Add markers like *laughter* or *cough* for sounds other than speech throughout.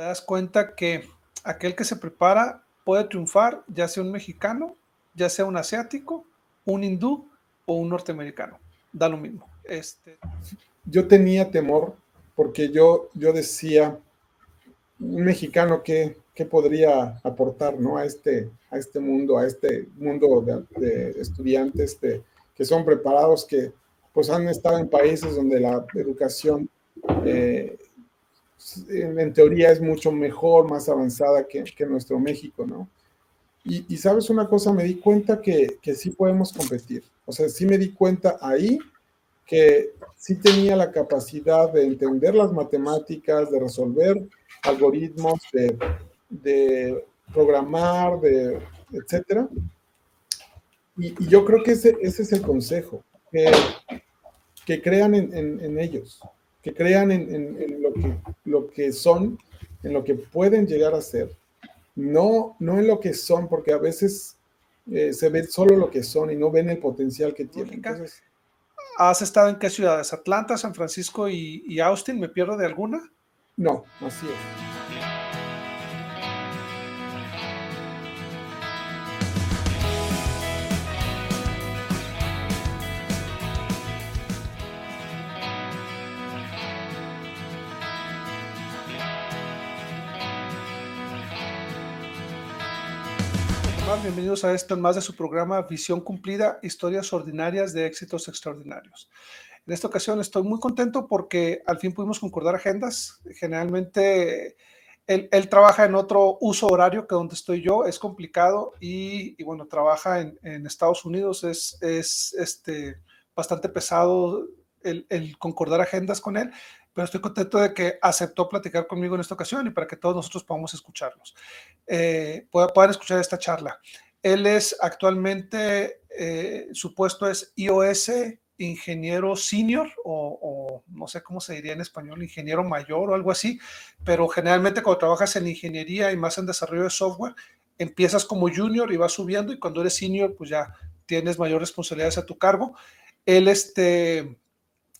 te das cuenta que aquel que se prepara puede triunfar, ya sea un mexicano, ya sea un asiático, un hindú o un norteamericano. Da lo mismo. Este... Yo tenía temor porque yo, yo decía, un mexicano que, podría aportar ¿no? a, este, a este mundo, a este mundo de, estudiantes que son preparados, que pues han estado en países donde la educación eh, en, teoría es mucho mejor, más avanzada que, que nuestro México, ¿no? Y, sabes una cosa, me di cuenta que, que sí podemos competir. O sea, sí me di cuenta ahí que sí tenía la capacidad de entender las matemáticas, de resolver algoritmos, de, de programar, de etcétera. Y, yo creo que ese, ese es el consejo, que, que crean en, en, en, ellos, que crean en, en, lo, que, lo que son, en lo que pueden llegar a ser no, no en lo que son, porque a veces eh, se ve solo lo que son y no ven el potencial que tienen. ¿Has estado en qué ciudades? ¿Atlanta, San Francisco y, y Austin? ¿Me pierdo de alguna? No, así es. Bienvenidos a esto más de su programa Visión Cumplida, historias ordinarias de éxitos extraordinarios. En esta ocasión estoy muy contento porque al fin pudimos concordar agendas. Generalmente él, trabaja en otro uso horario que donde estoy yo, es complicado y, bueno, trabaja en, Estados Unidos, es, es este, bastante pesado el concordar agendas con él, pero estoy contento de que aceptó platicar conmigo en esta ocasión y para que todos nosotros podamos escucharlos, eh, puedan escuchar esta charla. Él es actualmente, eh, su puesto es iOS ingeniero senior o, no sé cómo se diría en español, ingeniero mayor o algo así, pero generalmente cuando trabajas en ingeniería y más en desarrollo de software, empiezas como junior y vas subiendo y cuando eres senior, pues ya tienes mayor responsabilidades a tu cargo. Él, este,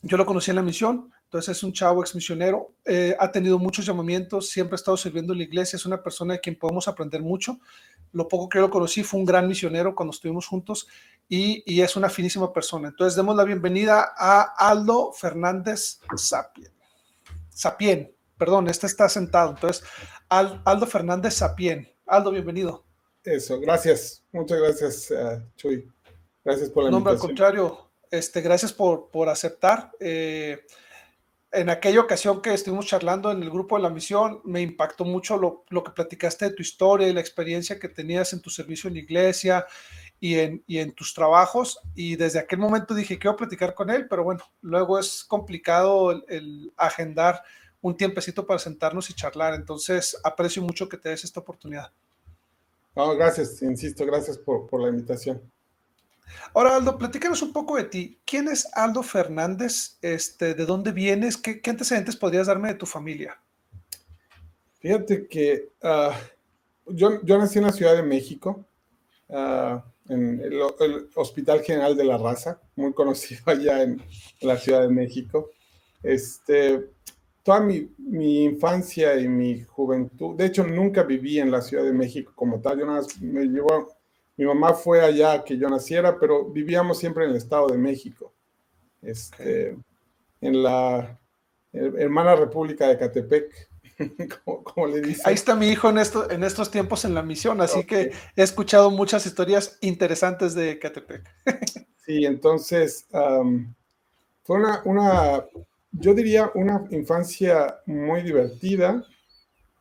yo lo conocí en la misión, entonces es un chavo ex misionero, eh, ha tenido muchos llamamientos, siempre ha estado sirviendo en la iglesia, es una persona de quien podemos aprender mucho. Lo poco que yo lo conocí fue un gran misionero cuando estuvimos juntos y, es una finísima persona. Entonces demos la bienvenida a Aldo Fernández Sapien. Sapien, perdón, este está sentado. Entonces, Aldo Fernández Sapien. Aldo, bienvenido. Eso, gracias. Muchas gracias, uh, Chuy. Gracias por la invitación. No, al contrario, este, gracias por, por aceptar. Eh, en aquella ocasión que estuvimos charlando en el grupo de la misión, me impactó mucho lo, que platicaste de tu historia y la experiencia que tenías en tu servicio en la iglesia y en, tus trabajos. Y desde aquel momento dije, quiero platicar con él, pero bueno, luego es complicado el, agendar un tiempecito para sentarnos y charlar. Entonces, aprecio mucho que te des esta oportunidad. gracias, insisto, gracias por la invitación. Ahora, Aldo, platícanos un poco de ti. ¿Quién es Aldo Fernández? Este, ¿De dónde vienes? ¿Qué, antecedentes podrías darme de tu familia? Fíjate que ah, yo, yo, nací en la Ciudad de México, ah, en el, Hospital General de la Raza, muy conocido *laughs* allá en, la Ciudad de México. Este, toda mi, mi, infancia y mi juventud, de hecho nunca viví en la Ciudad de México como tal, yo nada más me llevo mi mamá fue allá que yo naciera, pero vivíamos siempre en el Estado de México, este, en la hermana República de Catepec, *laughs* como, le dice. Ahí está mi hijo en, esto, en estos tiempos en la misión, así que he escuchado muchas historias interesantes de Catepec. *laughs* sí, entonces fue una, una, yo diría, una infancia muy divertida,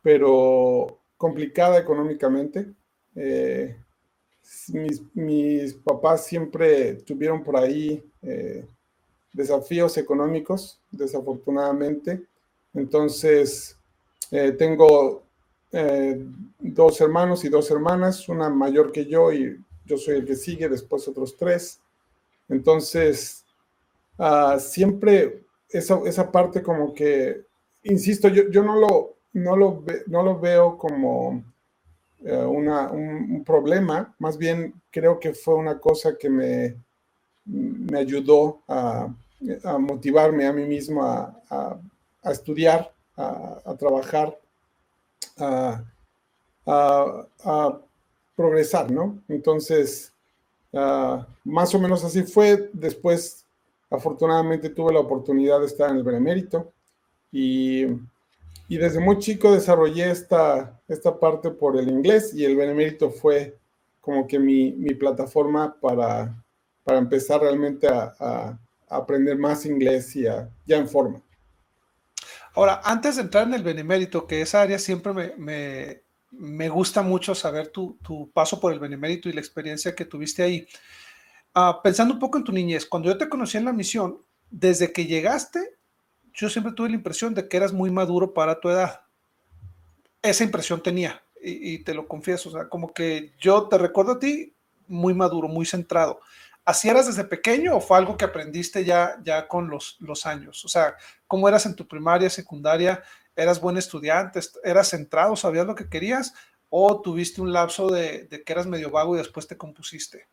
pero complicada económicamente. Eh, mis, papás siempre tuvieron por ahí eh, desafíos económicos, desafortunadamente. Entonces, eh, tengo eh, dos hermanos y dos hermanas, una mayor que yo y yo soy el que sigue, después otros tres. Entonces, ah, siempre esa, esa, parte como que, insisto, yo, yo no, lo, no, lo no lo veo como eh, un, problema, más bien creo que fue una cosa que me, me ayudó a, motivarme a mí mismo a, estudiar, a, trabajar a, progresar, ¿no? Entonces, ah, más o menos así fue. Después, afortunadamente, tuve la oportunidad de estar en el Benemérito y, y desde muy chico desarrollé esta, esta parte por el inglés y el Benemérito fue como que mi, mi plataforma para, para empezar realmente a, aprender más inglés y ya en forma. Ahora, antes de entrar en el Benemérito, que esa área siempre me, me, gusta mucho saber tu, tu, paso por el Benemérito y la experiencia que tuviste ahí. Ah, pensando un poco en tu niñez, cuando yo te conocí en la misión, desde que llegaste, yo siempre tuve la impresión de que eras muy maduro para tu edad. Esa impresión tenía, y, te lo confieso, o sea, como que yo te recuerdo a ti muy maduro, muy centrado. ¿Así eras desde pequeño o fue algo que aprendiste ya, ya con los, los años? O sea, ¿cómo eras en tu primaria, secundaria? ¿Eras buen estudiante? ¿Eras centrado? ¿Sabías lo que querías? ¿O tuviste un lapso de, que eras medio vago y después te compusiste?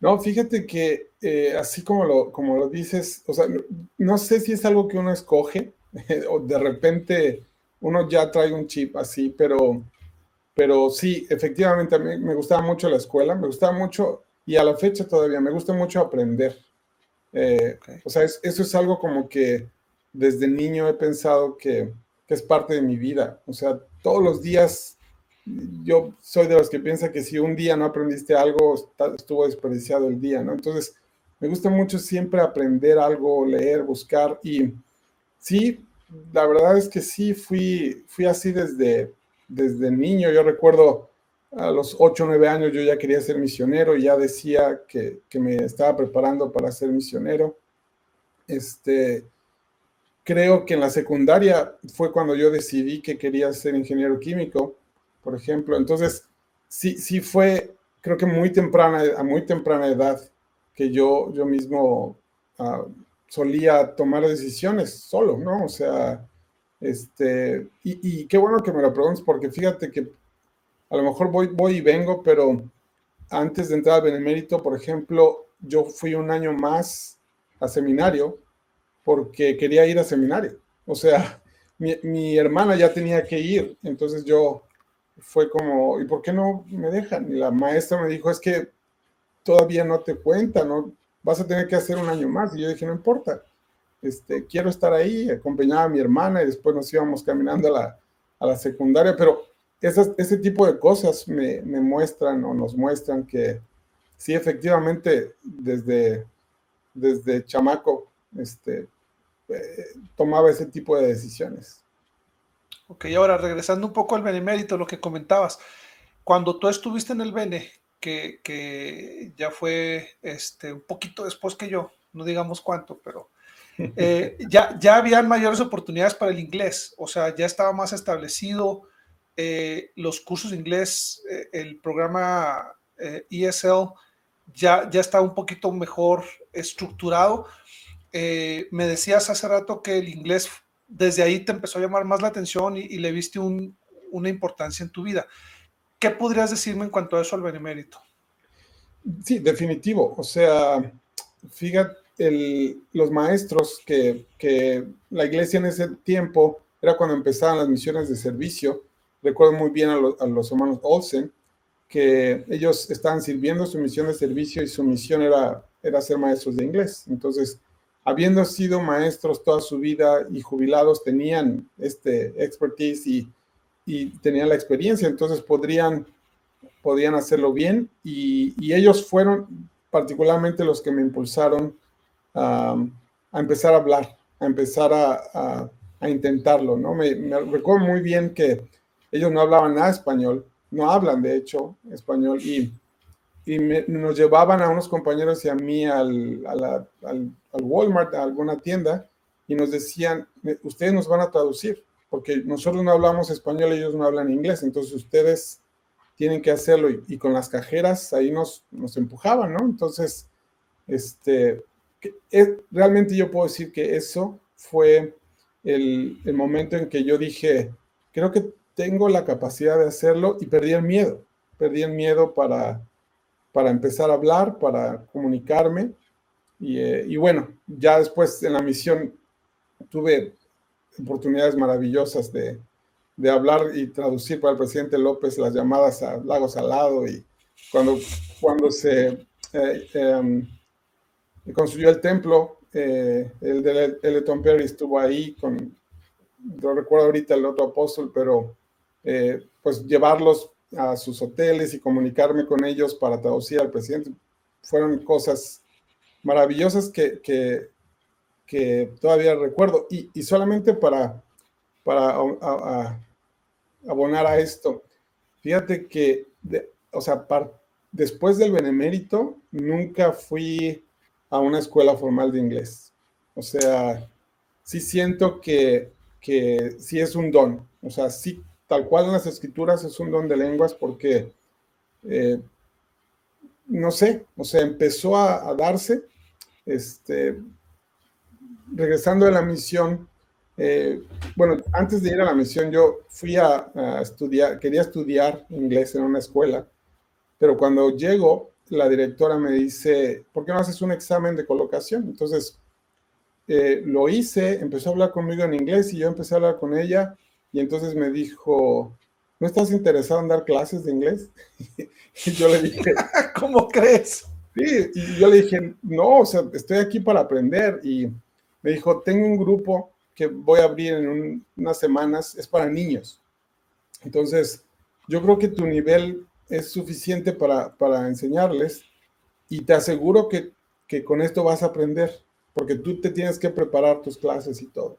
No, fíjate que eh, así como lo, como lo dices, o sea, no, sé si es algo que uno escoge *laughs* o de repente uno ya trae un chip así, pero, pero sí, efectivamente a mí me gustaba mucho la escuela, me gustaba mucho y a la fecha todavía me gusta mucho aprender. Eh, o sea, eso es algo como que desde niño he pensado que, es parte de mi vida. O sea, todos los días yo soy de los que piensa que si un día no aprendiste algo, estuvo desperdiciado el día, ¿no? Entonces, me gusta mucho siempre aprender algo, leer, buscar y sí, la verdad es que sí, fui, fui así desde, desde niño. Yo recuerdo a los 8 o 9 años yo ya quería ser misionero y ya decía que, me estaba preparando para ser misionero. Este, creo que en la secundaria fue cuando yo decidí que quería ser ingeniero químico, por ejemplo. Entonces, sí, sí fue, creo que muy temprana, a muy temprana edad, que yo, yo mismo ah, solía tomar decisiones solo, ¿no? O sea, este, y, y, qué bueno que me lo preguntes, porque fíjate que a lo mejor voy, voy y vengo, pero antes de entrar al Benemérito, por ejemplo, yo fui un año más a seminario porque quería ir a seminario. O sea, mi, hermana ya tenía que ir, entonces yo fue como, ¿y por qué no me dejan? Y la maestra me dijo, es que todavía no te cuenta, ¿no? Vas a tener que hacer un año más. Y yo dije, no importa, este, quiero estar ahí, acompañaba a mi hermana y después nos íbamos caminando a la, a la secundaria, pero ese tipo de cosas me, muestran o nos muestran que sí, efectivamente, desde, desde chamaco, este, eh, tomaba ese tipo de decisiones. Ok, ahora regresando un poco al benemérito, lo que comentabas, cuando tú estuviste en el Bene, que, ya fue este, un poquito después que yo, no digamos cuánto, pero *laughs* eh, ya, ya habían mayores oportunidades para el inglés, o sea, ya estaba más establecido, eh, los cursos de inglés, eh, el programa ESL e ya, ya está un poquito mejor estructurado. me decías hace rato que el inglés desde ahí te empezó a llamar más la atención y, le viste una importancia en tu vida. ¿Qué podrías decirme en cuanto a eso al benemérito? Sí, definitivo. O sea, fíjate, los maestros que, que, la iglesia en ese tiempo era cuando empezaban las misiones de servicio, recuerdo muy bien a, los hermanos Olsen, que ellos estaban sirviendo su misión de servicio y su misión era, era ser maestros de inglés. Entonces, habiendo sido maestros toda su vida y jubilados, tenían este expertise y, tenían la experiencia, entonces podrían, podrían hacerlo bien y, ellos fueron particularmente los que me impulsaron a, empezar a hablar, a empezar a, a, intentarlo, ¿no? Me, me, recuerdo muy bien que ellos no hablaban nada español, no hablan de hecho español y, y nos llevaban a unos compañeros y a mí al, al, Walmart, a alguna tienda, y nos decían, ustedes nos van a traducir, porque nosotros no hablamos español, ellos no hablan inglés, entonces ustedes tienen que hacerlo y, con las cajeras ahí nos, nos empujaban, ¿no? Entonces, este, realmente yo puedo decir que eso fue el, el momento en que yo dije, creo que tengo la capacidad de hacerlo y perdí el miedo. Perdí el miedo para, para empezar a hablar, para comunicarme. Y, eh, y, bueno, ya después en la misión tuve oportunidades maravillosas de, hablar y traducir para el presidente López las llamadas a Lago Salado y cuando, cuando se eh, em, construyó el templo, eh, el de Eleton Perry estuvo ahí con, no recuerdo ahorita el otro apóstol, pero pues llevarlos a sus hoteles y comunicarme con ellos para traducir al presidente, fueron cosas maravillosas que, que, que todavía recuerdo. Y, y solamente para, para abonar a esto, fíjate que, o sea, después del benemérito, nunca fui a una escuela formal de inglés. O sea, sí siento que, que sí es un don. O sea, sí, tal cual en las escrituras es un don de lenguas porque, eh, no sé, o sea, empezó a, darse, este, regresando de la misión, eh, bueno, antes de ir a la misión yo fui a, estudiar, quería estudiar inglés en una escuela, pero cuando llego, la directora me dice, ¿por qué no haces un examen de colocación? Entonces, eh, lo hice, empezó a hablar conmigo en inglés y yo empecé a hablar con ella y entonces me dijo, ¿no estás interesado en dar clases de inglés? *laughs* y yo le dije, *laughs* ¿cómo crees? Sí, y yo le dije, no, o sea, estoy aquí para aprender y me dijo, tengo un grupo que voy a abrir en unas semanas, es para niños. Entonces, yo creo que tu nivel es suficiente para, para enseñarles y te aseguro que, que con esto vas a aprender porque tú te tienes que preparar tus clases y todo.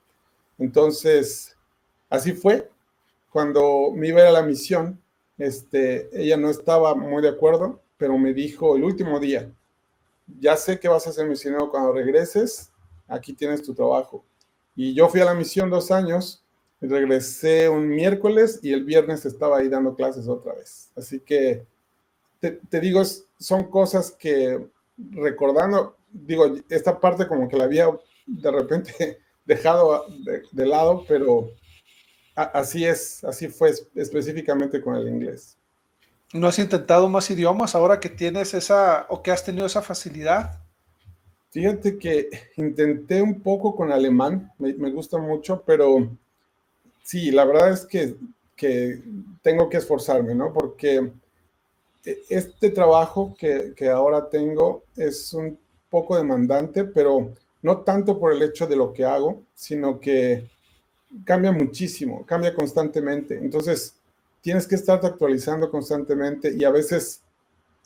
Entonces, así fue. Cuando me iba a ir a la misión, este, ella no estaba muy de acuerdo, pero me dijo el último día, ya sé que vas a ser misionero cuando regreses, aquí tienes tu trabajo. Y yo fui a la misión dos años, regresé un miércoles y el viernes estaba ahí dando clases otra vez. Así que te, te digo, son cosas que recordando, digo, esta parte como que la había de repente *laughs* dejado de, lado, pero así es, así fue específicamente con el inglés. ¿No has intentado más idiomas ahora que tienes esa o que has tenido esa facilidad? Fíjate que intenté un poco con alemán, me, gusta mucho, pero sí, la verdad es que, que, tengo que esforzarme, ¿no? Porque e, este trabajo que, que ahora tengo es un poco demandante, pero no tanto por el hecho de lo que hago, sino que cambia muchísimo, cambia constantemente. Entonces, tienes que estarte actualizando constantemente y a veces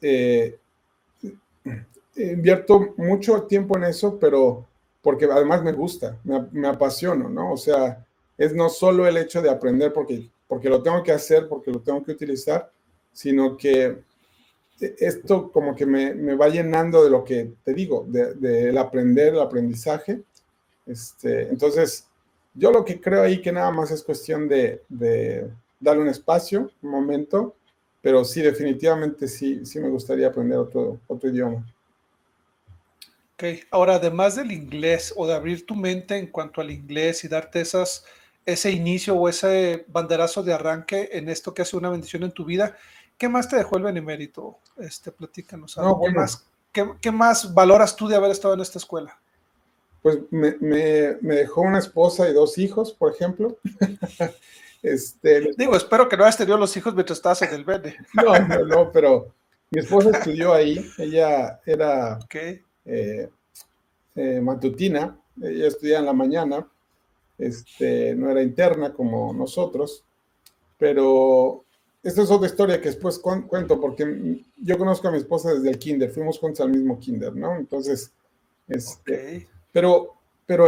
eh, invierto mucho tiempo en eso, pero porque además me gusta, me, me, apasiono, ¿no? O sea, es no solo el hecho de aprender porque, porque lo tengo que hacer, porque lo tengo que utilizar, sino que esto como que me, va llenando de lo que te digo, del de, aprender, el aprendizaje. Este, entonces, yo lo que creo ahí que nada más es cuestión de, darle un espacio, un momento, pero sí, definitivamente sí, sí me gustaría aprender otro, otro idioma. Ok, ahora además del inglés o de abrir tu mente en cuanto al inglés y darte esas, ese inicio o ese banderazo de arranque en esto que hace una bendición en tu vida, ¿Qué más te dejó el benemérito? Este, platícanos. ¿qué, más, qué, más valoras tú de haber estado en esta escuela? Pues me, dejó una esposa y dos hijos, por ejemplo. *laughs* este, Digo, espero que no hayas tenido los hijos mientras estabas en el Bene. *laughs* no, no, no, pero mi esposa estudió ahí. Ella era eh, eh, matutina. Ella estudiaba en la mañana. Este, no era interna como nosotros, pero esta es otra historia que después cuento, porque yo conozco a mi esposa desde el kinder, fuimos juntos al mismo kinder, ¿no? Entonces, este, pero, pero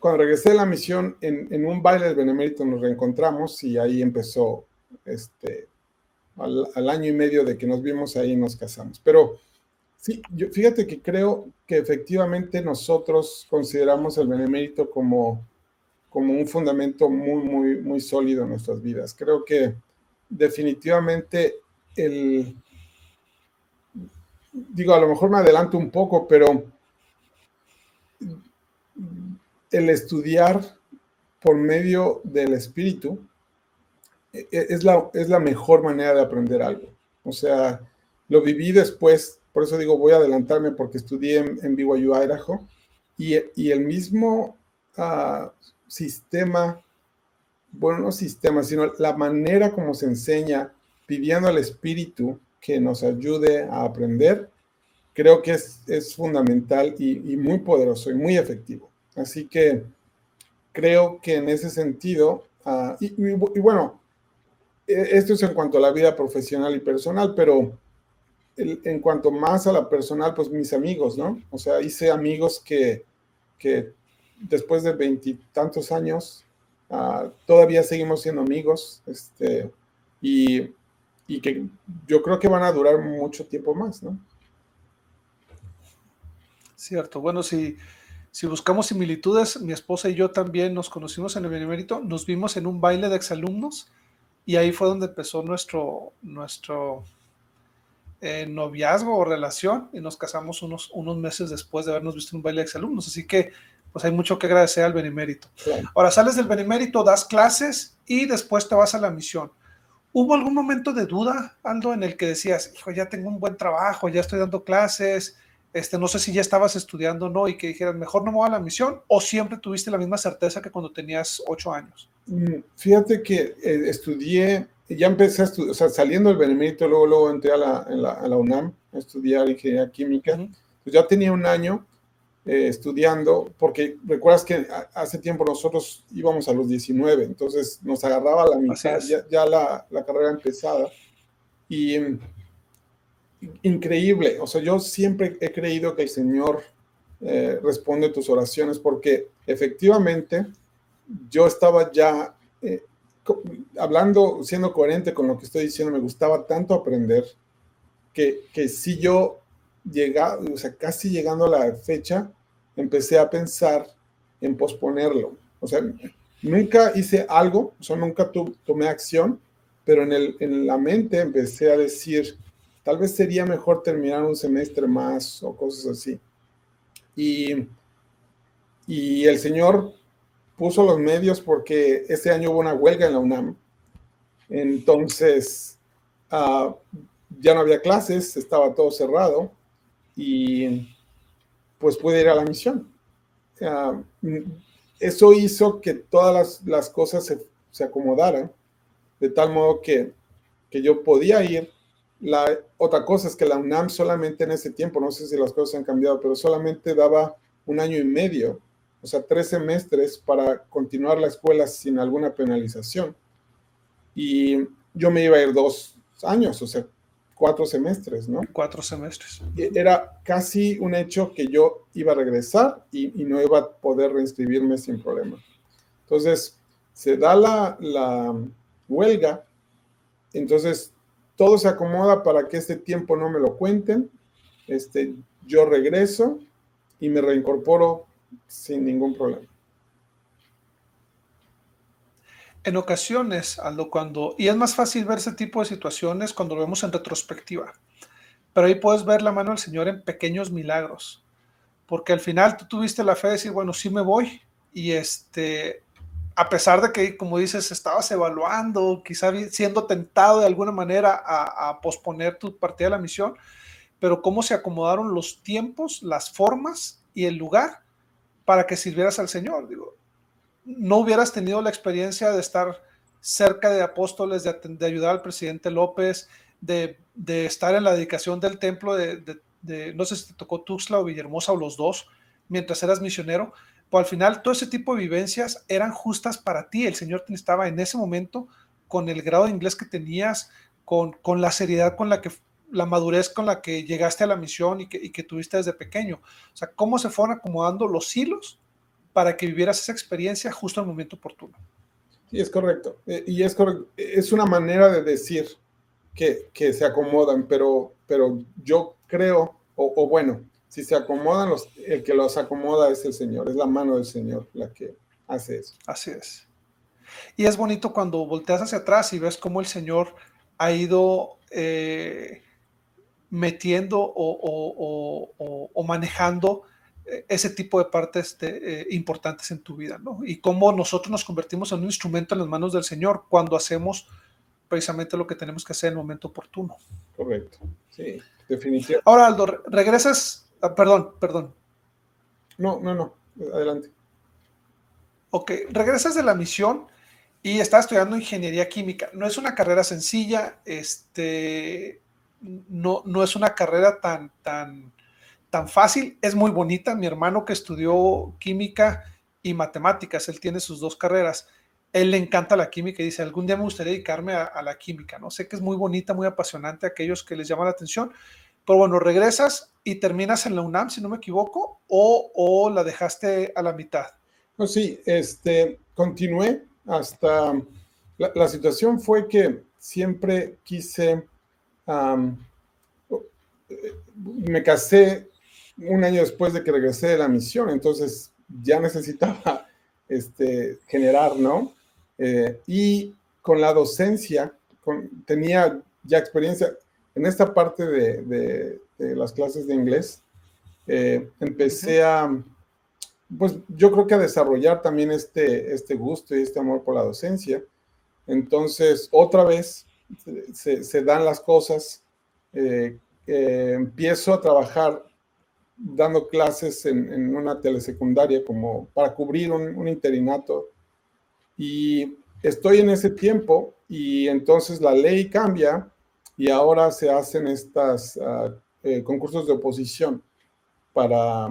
cuando regresé de la misión, en, un baile del Benemérito nos reencontramos y ahí empezó, este, al, año y medio de que nos vimos ahí nos casamos. Pero sí, fíjate que creo que efectivamente nosotros consideramos el Benemérito como, como un fundamento muy, muy, muy sólido en nuestras vidas. Creo que definitivamente el, digo, a lo mejor me adelanto un poco, pero el estudiar por medio del espíritu e, e, es la, es la mejor manera de aprender algo. O sea, lo viví después, por eso digo, voy a adelantarme porque estudié en, en BYU, Idaho, y, y el mismo ah, sistema buenos sistemas, sino la manera como se enseña, pidiendo al espíritu que nos ayude a aprender, creo que es, es fundamental y, muy poderoso y muy efectivo. Así que creo que en ese sentido, ah, y, bueno, e, esto es en cuanto a la vida profesional y personal, pero en cuanto más a la personal, pues mis amigos, ¿no? O sea, hice amigos que, que después de veintitantos años ah, todavía seguimos siendo amigos, este, y, y que yo creo que van a durar mucho tiempo más, ¿no? Cierto. Bueno, si, si buscamos similitudes, mi esposa y yo también nos conocimos en el Benemérito, nos vimos en un baile de exalumnos y ahí fue donde empezó nuestro, nuestro eh, noviazgo o relación y nos casamos unos, unos meses después de habernos visto en un baile de exalumnos. Así que pues hay mucho que agradecer al Benemérito. Ahora sales del Benemérito, das clases y después te vas a la misión. ¿Hubo algún momento de duda, Aldo, en el que decías, hijo, ya tengo un buen trabajo, ya estoy dando clases, este, no sé si ya estabas estudiando o no y que dijeras, mejor no me voy a la misión, o siempre tuviste la misma certeza que cuando tenías ocho años? Mm, fíjate que eh, estudié, ya empecé a estudiar, o sea, saliendo del Benemérito, luego, luego entré a la, UNAM a estudiar ingeniería química. pues ya tenía un año eh, estudiando, porque recuerdas que hace tiempo nosotros íbamos a los 19, entonces nos agarraba la mitad, ya, la, la, carrera empezada. Y increíble, o sea, yo siempre he creído que el Señor eh, responde tus oraciones, porque efectivamente yo estaba ya eh, hablando, siendo coherente con lo que estoy diciendo, me gustaba tanto aprender que, que si yo llegaba, o sea, casi llegando a la fecha, empecé a pensar en posponerlo. O sea, nunca hice algo, o sea, nunca tomé acción, pero en, el, en la mente empecé a decir, tal vez sería mejor terminar un semestre más o cosas así. Y, y el Señor puso los medios porque ese año hubo una huelga en la UNAM. Entonces, ah, ya no había clases, estaba todo cerrado y pues pude ir a la misión. eso hizo que todas las, cosas se, acomodaran, de tal modo que, yo podía ir. La otra cosa es que la UNAM solamente en ese tiempo, no sé si las cosas han cambiado, pero solamente daba un año y medio, o sea, tres semestres para continuar la escuela sin alguna penalización. Y yo me iba a ir dos años, o sea, cuatro semestres, ¿no? Cuatro semestres. Era casi un hecho que yo iba a regresar y, no iba a poder reinscribirme sin problema. Entonces, se da la, huelga, entonces todo se acomoda para que este tiempo no me lo cuenten. Este, yo regreso y me reincorporo sin ningún problema. en ocasiones, Aldo, cuando, y es más fácil ver ese tipo de situaciones cuando lo vemos en retrospectiva, pero ahí puedes ver la mano del Señor en pequeños milagros, porque al final tú tuviste la fe de decir, bueno, sí me voy, y este, a pesar de que, como dices, estabas evaluando, quizá siendo tentado de alguna manera a, posponer tu partida de la misión, pero cómo se acomodaron los tiempos, las formas y el lugar para que sirvieras al Señor. Digo, no hubieras tenido la experiencia de estar cerca de apóstoles, de, ayudar al presidente López, de, estar en la dedicación del templo de, no sé si te tocó Tuxtla o Villahermosa o los dos, mientras eras misionero, pues al final todo ese tipo de vivencias eran justas para ti. El Señor te estaba en ese momento con el grado de inglés que tenías, con, con la seriedad con la que la madurez con la que llegaste a la misión y que, tuviste desde pequeño. O sea, cómo se fueron acomodando los hilos para que vivieras esa experiencia justo al momento oportuno. Sí, es correcto. Eh, y es. Es una manera de decir que, que se acomodan, pero, pero yo creo, o, bueno, si se acomodan, los, el que los acomoda es el Señor, es la mano del Señor la que hace eso. Así es. Y es bonito cuando volteas hacia atrás y ves cómo el Señor ha ido eh, metiendo o, o, o manejando ese tipo de partes eh, importantes en tu vida, ¿no? Y cómo nosotros nos convertimos en un instrumento en las manos del Señor cuando hacemos precisamente lo que tenemos que hacer en el momento oportuno. Correcto, sí, definitivamente. Ahora, Aldo, regresas, ah, perdón, perdón. No, no, no, adelante. Ok, regresas de la misión y estaba estudiando ingeniería química. No es una carrera sencilla, este, no, no es una carrera tan, tan, tan fácil, es muy bonita. Mi hermano que estudió química y matemáticas, él tiene sus dos carreras. Él le encanta la química y dice, algún día me gustaría dedicarme a, la química, ¿no? Sé que es muy bonita, muy apasionante a aquellos que les llama la atención, pero bueno, regresas y terminas en la UNAM, si no me equivoco, o, o la dejaste a la mitad. No, sí, este, continué hasta, la, situación fue que siempre quise, me casé un año después de que regresé de la misión, entonces ya necesitaba este, generar, ¿no? Eh, y con la docencia, tenía ya experiencia en esta parte de, las clases de inglés. Eh, empecé a, pues yo creo que a desarrollar también este, este gusto y este amor por la docencia. Entonces, otra vez se, dan las cosas. Eh, empiezo a trabajar dando clases en, una telesecundaria como para cubrir un, interinato y estoy en ese tiempo y entonces la ley cambia y ahora se hacen estos ah, eh, concursos de oposición para,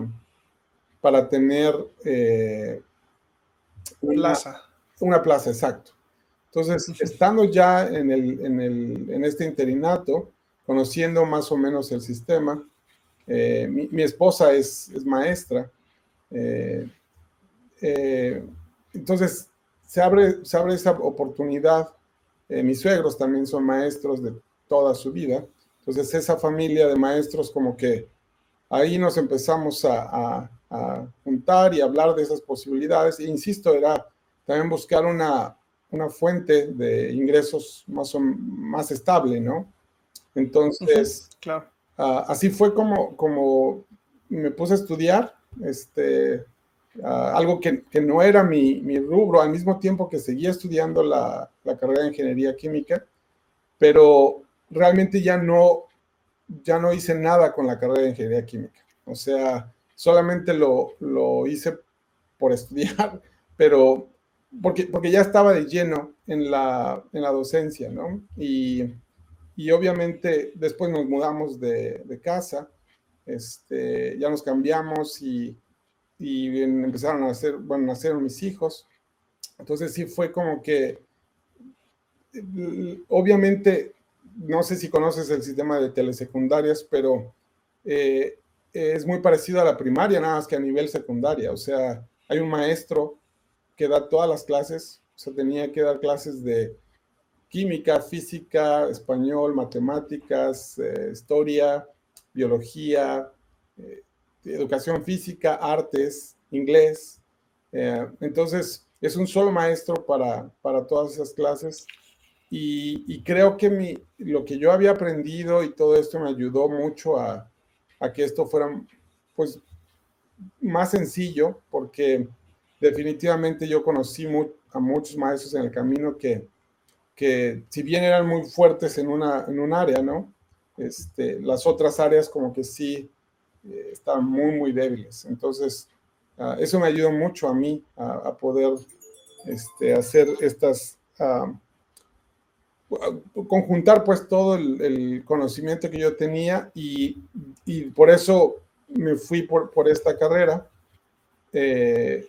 para tener eh, una plaza. Una plaza, exacto. Entonces, estando ya en, el, en, el, en este interinato, conociendo más o menos el sistema, eh, mi, esposa es, maestra. Eh, eh, entonces, se abre, se abre esa oportunidad. mis suegros también son maestros de toda su vida. Entonces, esa familia de maestros como que ahí nos empezamos a, juntar y hablar de esas posibilidades. E insisto, era también buscar una, una fuente de ingresos más, más estable, ¿no? Entonces, claro. Así fue como, como me puse a estudiar, este, algo que, no era mi, rubro, al mismo tiempo que seguía estudiando la, carrera de ingeniería química, pero realmente ya no, ya no hice nada con la carrera de ingeniería química. O sea, solamente lo, hice por *laughs* estudiar, pero porque, porque ya estaba de lleno en la, en la docencia, ¿no? Y y obviamente después nos mudamos de, casa, este, ya nos cambiamos y, y, empezaron a hacer, bueno, nacieron mis hijos. Entonces sí fue como que, obviamente, no sé si conoces el sistema de telesecundarias, pero eh, es muy parecido a la primaria, nada más que a nivel secundaria. O sea, hay un maestro que da todas las clases, o sea, tenía que dar clases de química, física, español, matemáticas, eh, historia, biología, eh, educación física, artes, inglés. Entonces, es un solo maestro para, para todas esas clases. Y, creo que mi, lo que yo había aprendido y todo esto me ayudó mucho a, a que esto fuera pues más sencillo, porque definitivamente yo conocí a muchos maestros en el camino que, que si bien eran muy fuertes en, una, en un área, ¿no? Este, las otras áreas como que sí eh, estaban muy, muy débiles. Entonces, ah, eso me ayudó mucho a mí a, poder este, hacer estas, ah, conjuntar pues todo el, conocimiento que yo tenía y, y, por eso me fui por, por esta carrera. Eh,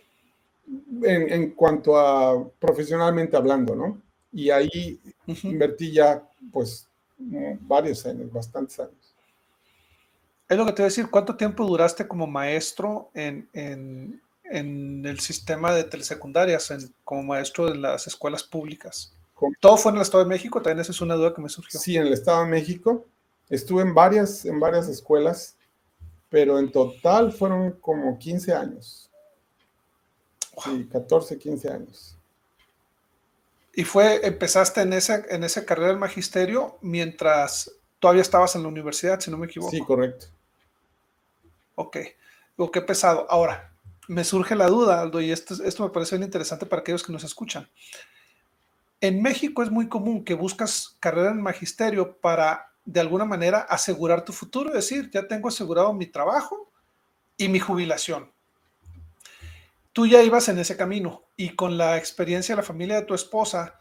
en, en, cuanto a profesionalmente hablando, ¿no? y ahí invertí ya pues varios años, bastantes años. Es lo que te voy a decir, ¿cuánto tiempo duraste como maestro en, en, en el sistema de telesecundarias, como maestro de las escuelas públicas? ¿Todo fue en el Estado de México? También esa es una duda que me surgió. Sí, en el Estado de México. Estuve en varias, en varias escuelas, pero en total fueron como 15 años. Sí, 14, 15 años. Y fue, empezaste en esa, en esa carrera del magisterio mientras todavía estabas en la universidad, si no me equivoco. Sí, correcto. Ok. Digo, qué pesado. Ahora, me surge la duda, Aldo, y esto, esto me parece bien interesante para aquellos que nos escuchan. En México es muy común que buscas carrera en magisterio para, de alguna manera, asegurar tu futuro, es decir, ya tengo asegurado mi trabajo y mi jubilación. tú ya ibas en ese camino y con la experiencia de la familia de tu esposa,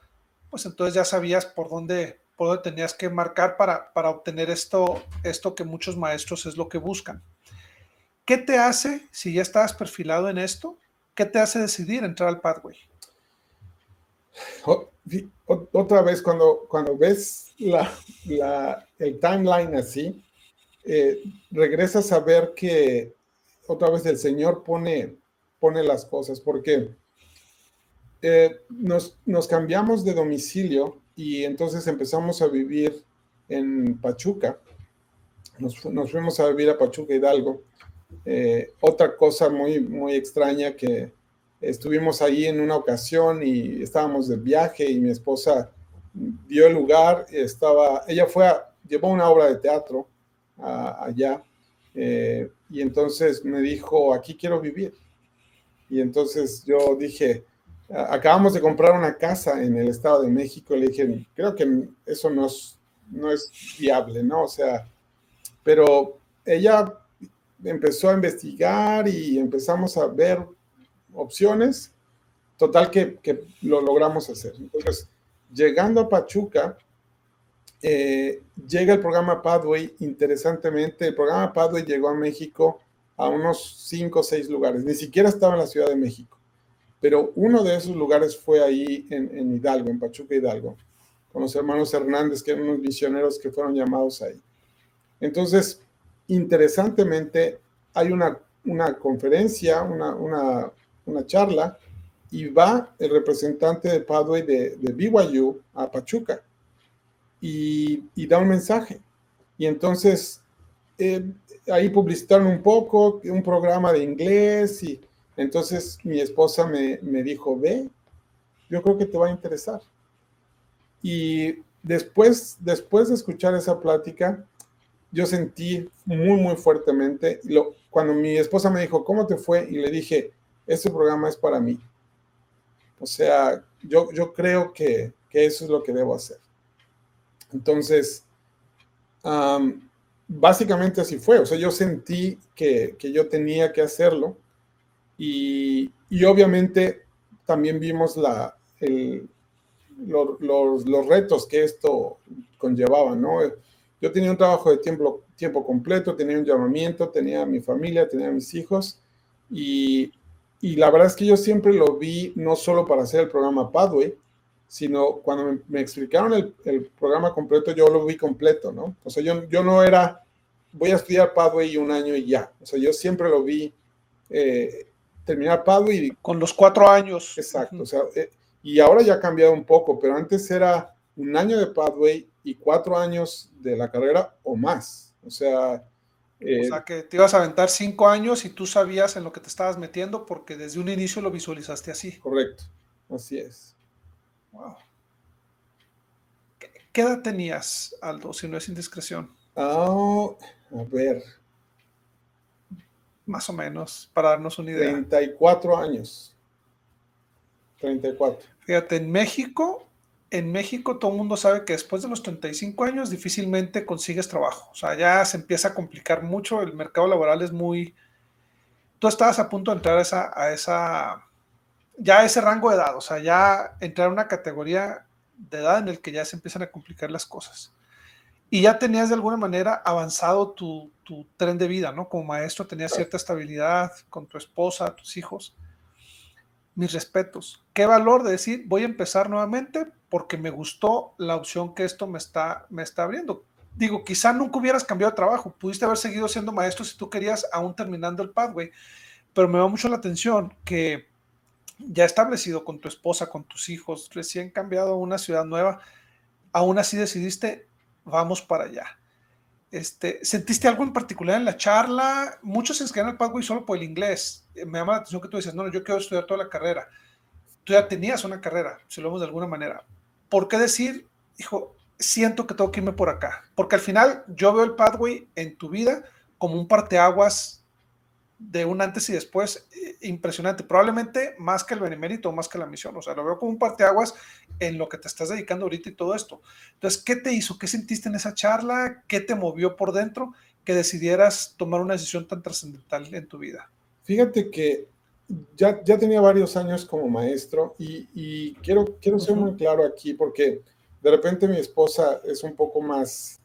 pues entonces ya sabías por dónde, por dónde tenías que marcar para, para obtener esto, esto que muchos maestros es lo que buscan. ¿Qué te hace, si ya estabas perfilado en esto, qué te hace decidir entrar al pathway? Otra vez, cuando, cuando ves la, el timeline así, eh, regresas a ver que otra vez el Señor pone, pone las cosas, porque eh, nos, nos, cambiamos de domicilio y entonces empezamos a vivir en Pachuca. Nos, nos fuimos a vivir a Pachuca Hidalgo. Eh, otra cosa muy, muy extraña que estuvimos ahí en una ocasión y estábamos de viaje y mi esposa dio el lugar, estaba, ella fue a, llevó una obra de teatro allá eh, y entonces me dijo, aquí quiero vivir. Y entonces yo dije, acabamos de comprar una casa en el Estado de México, le dije, creo que eso no es, no es viable, ¿no? O sea, pero ella empezó a investigar y empezamos a ver opciones, total que, lo logramos hacer. Entonces, llegando a Pachuca, eh, llega el programa Pathway, interesantemente, el programa Pathway llegó a México a unos cinco o seis lugares, ni siquiera estaba en la Ciudad de México, pero uno de esos lugares fue ahí en, Hidalgo, en Pachuca Hidalgo, con los hermanos Hernández, que eran unos misioneros que fueron llamados ahí. Entonces, interesantemente, hay una, una conferencia, una, una, una charla y va el representante de Padway de, de BYU a Pachuca y, da un mensaje. Y entonces eh, ahí publicitaron un poco, un programa de inglés y entonces mi esposa me, me dijo, ve, yo creo que te va a interesar. Y después, después de escuchar esa plática, yo sentí muy, muy fuertemente, lo, cuando mi esposa me dijo, ¿cómo te fue? Y le dije, este programa es para mí. O sea, yo, yo creo que, eso es lo que debo hacer. Entonces, básicamente así fue. O sea, yo sentí que, yo tenía que hacerlo y, obviamente también vimos la, los, los, retos que esto conllevaba, ¿no? Yo tenía un trabajo de tiempo, tiempo completo, tenía un llamamiento, tenía mi familia, tenía mis hijos y, y la verdad es que yo siempre lo vi no solo para hacer el programa Pathway, sino cuando me, explicaron el, programa completo, yo lo vi completo, ¿no? O sea, yo, yo no era, voy a estudiar Pathway un año y ya. O sea, yo siempre lo vi eh, terminar Pathway. Con los cuatro años. Exacto. O sea, eh, y ahora ya ha cambiado un poco, pero antes era un año de Pathway y cuatro años de la carrera o más. O sea, o eh, sea, que te ibas a aventar cinco años y tú sabías en lo que te estabas metiendo porque desde un inicio lo visualizaste así. Correcto, así es. Wow. ¿Qué, edad tenías, Aldo, si no es indiscreción? Ah, a ver. Más o menos, para darnos una idea. 34 años. 34. Fíjate, en México en México todo el mundo sabe que después de los 35 años difícilmente consigues trabajo. O sea, ya se empieza a complicar mucho, el mercado laboral es muy... Tú estabas a punto de entrar a esa, a esa, ya a ese rango de edad, o sea, ya entrar a una categoría de edad en el que ya se empiezan a complicar las cosas. Y ya tenías de alguna manera avanzado tu, tu tren de vida, ¿no? Como maestro tenías cierta estabilidad con tu esposa, tus hijos mis respetos. Qué valor de decir, voy a empezar nuevamente porque me gustó la opción que esto me está, me está abriendo. Digo, quizá nunca hubieras cambiado de trabajo, pudiste haber seguido siendo maestro si tú querías, aún terminando el pathway, pero me va mucho la atención que ya establecido con tu esposa, con tus hijos, recién cambiado a una ciudad nueva, aún así decidiste, vamos para allá. Este, ¿Sentiste algo en particular en la charla? Muchos se inscriben al Pathway solo por el inglés. Eh, me llama la atención que tú dices, no, no, yo quiero estudiar toda la carrera. Tú ya tenías una carrera, si lo vemos de alguna manera. ¿Por qué decir, hijo, siento que tengo que irme por acá? Porque al final yo veo el Pathway en tu vida como un parteaguas de un antes y después eh, impresionante, probablemente más que el benemérito, más que la misión, o sea, lo veo como un parteaguas en lo que te estás dedicando ahorita y todo esto. Entonces, ¿qué te hizo? ¿Qué sentiste en esa charla? ¿Qué te movió por dentro que decidieras tomar una decisión tan trascendental en tu vida? Fíjate que ya, ya tenía varios años como maestro y, quiero, quiero ser muy claro aquí porque de repente mi esposa es un poco más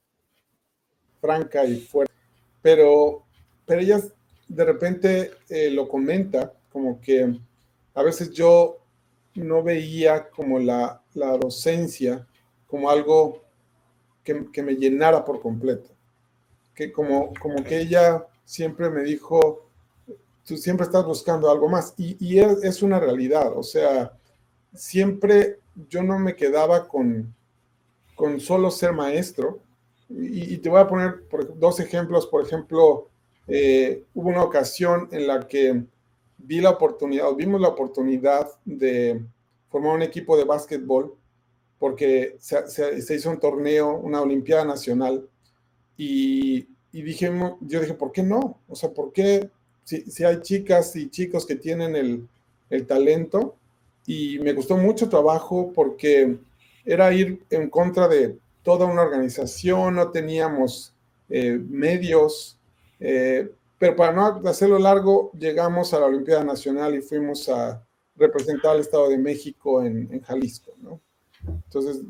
franca y fuerte, pero, pero ella de repente eh, lo comenta como que a veces yo no veía como la, la docencia como algo que, que, me llenara por completo. Que como, como que ella siempre me dijo, tú siempre estás buscando algo más. Y, y es, una realidad, o sea, siempre yo no me quedaba con, con solo ser maestro. Y, te voy a poner dos ejemplos. Por ejemplo, eh, hubo una ocasión en la que vi la oportunidad, vimos la oportunidad de formar un equipo de básquetbol porque se, se, hizo un torneo, una Olimpiada Nacional, y, y, dije, yo dije, ¿por qué no? O sea, ¿por qué si, si hay chicas y chicos que tienen el, el, talento? Y me gustó mucho trabajo porque era ir en contra de toda una organización, no teníamos eh, medios, eh, pero para no hacerlo largo, llegamos a la Olimpiada Nacional y fuimos a representar al Estado de México en, en Jalisco, ¿no? Entonces,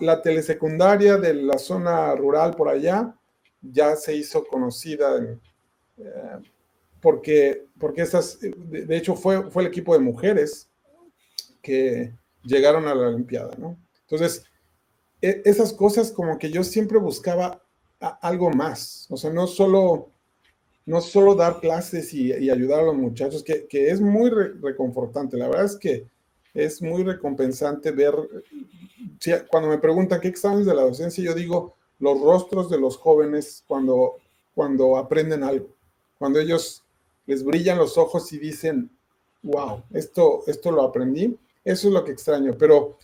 la, telesecundaria de la zona rural por allá ya se hizo conocida eh, porque, porque esas, de, hecho fue, fue el equipo de mujeres que llegaron a la Olimpiada, ¿no? Entonces, e, esas cosas como que yo siempre buscaba algo más, o sea, no solo no solo dar clases y, ayudar a los muchachos, que, es muy reconfortante. La verdad es que es muy recompensante ver, cuando me preguntan qué exámenes de la docencia, yo digo los rostros de los jóvenes cuando, cuando aprenden algo, cuando ellos les brillan los ojos y dicen, wow, esto, esto lo aprendí, eso es lo que extraño. Pero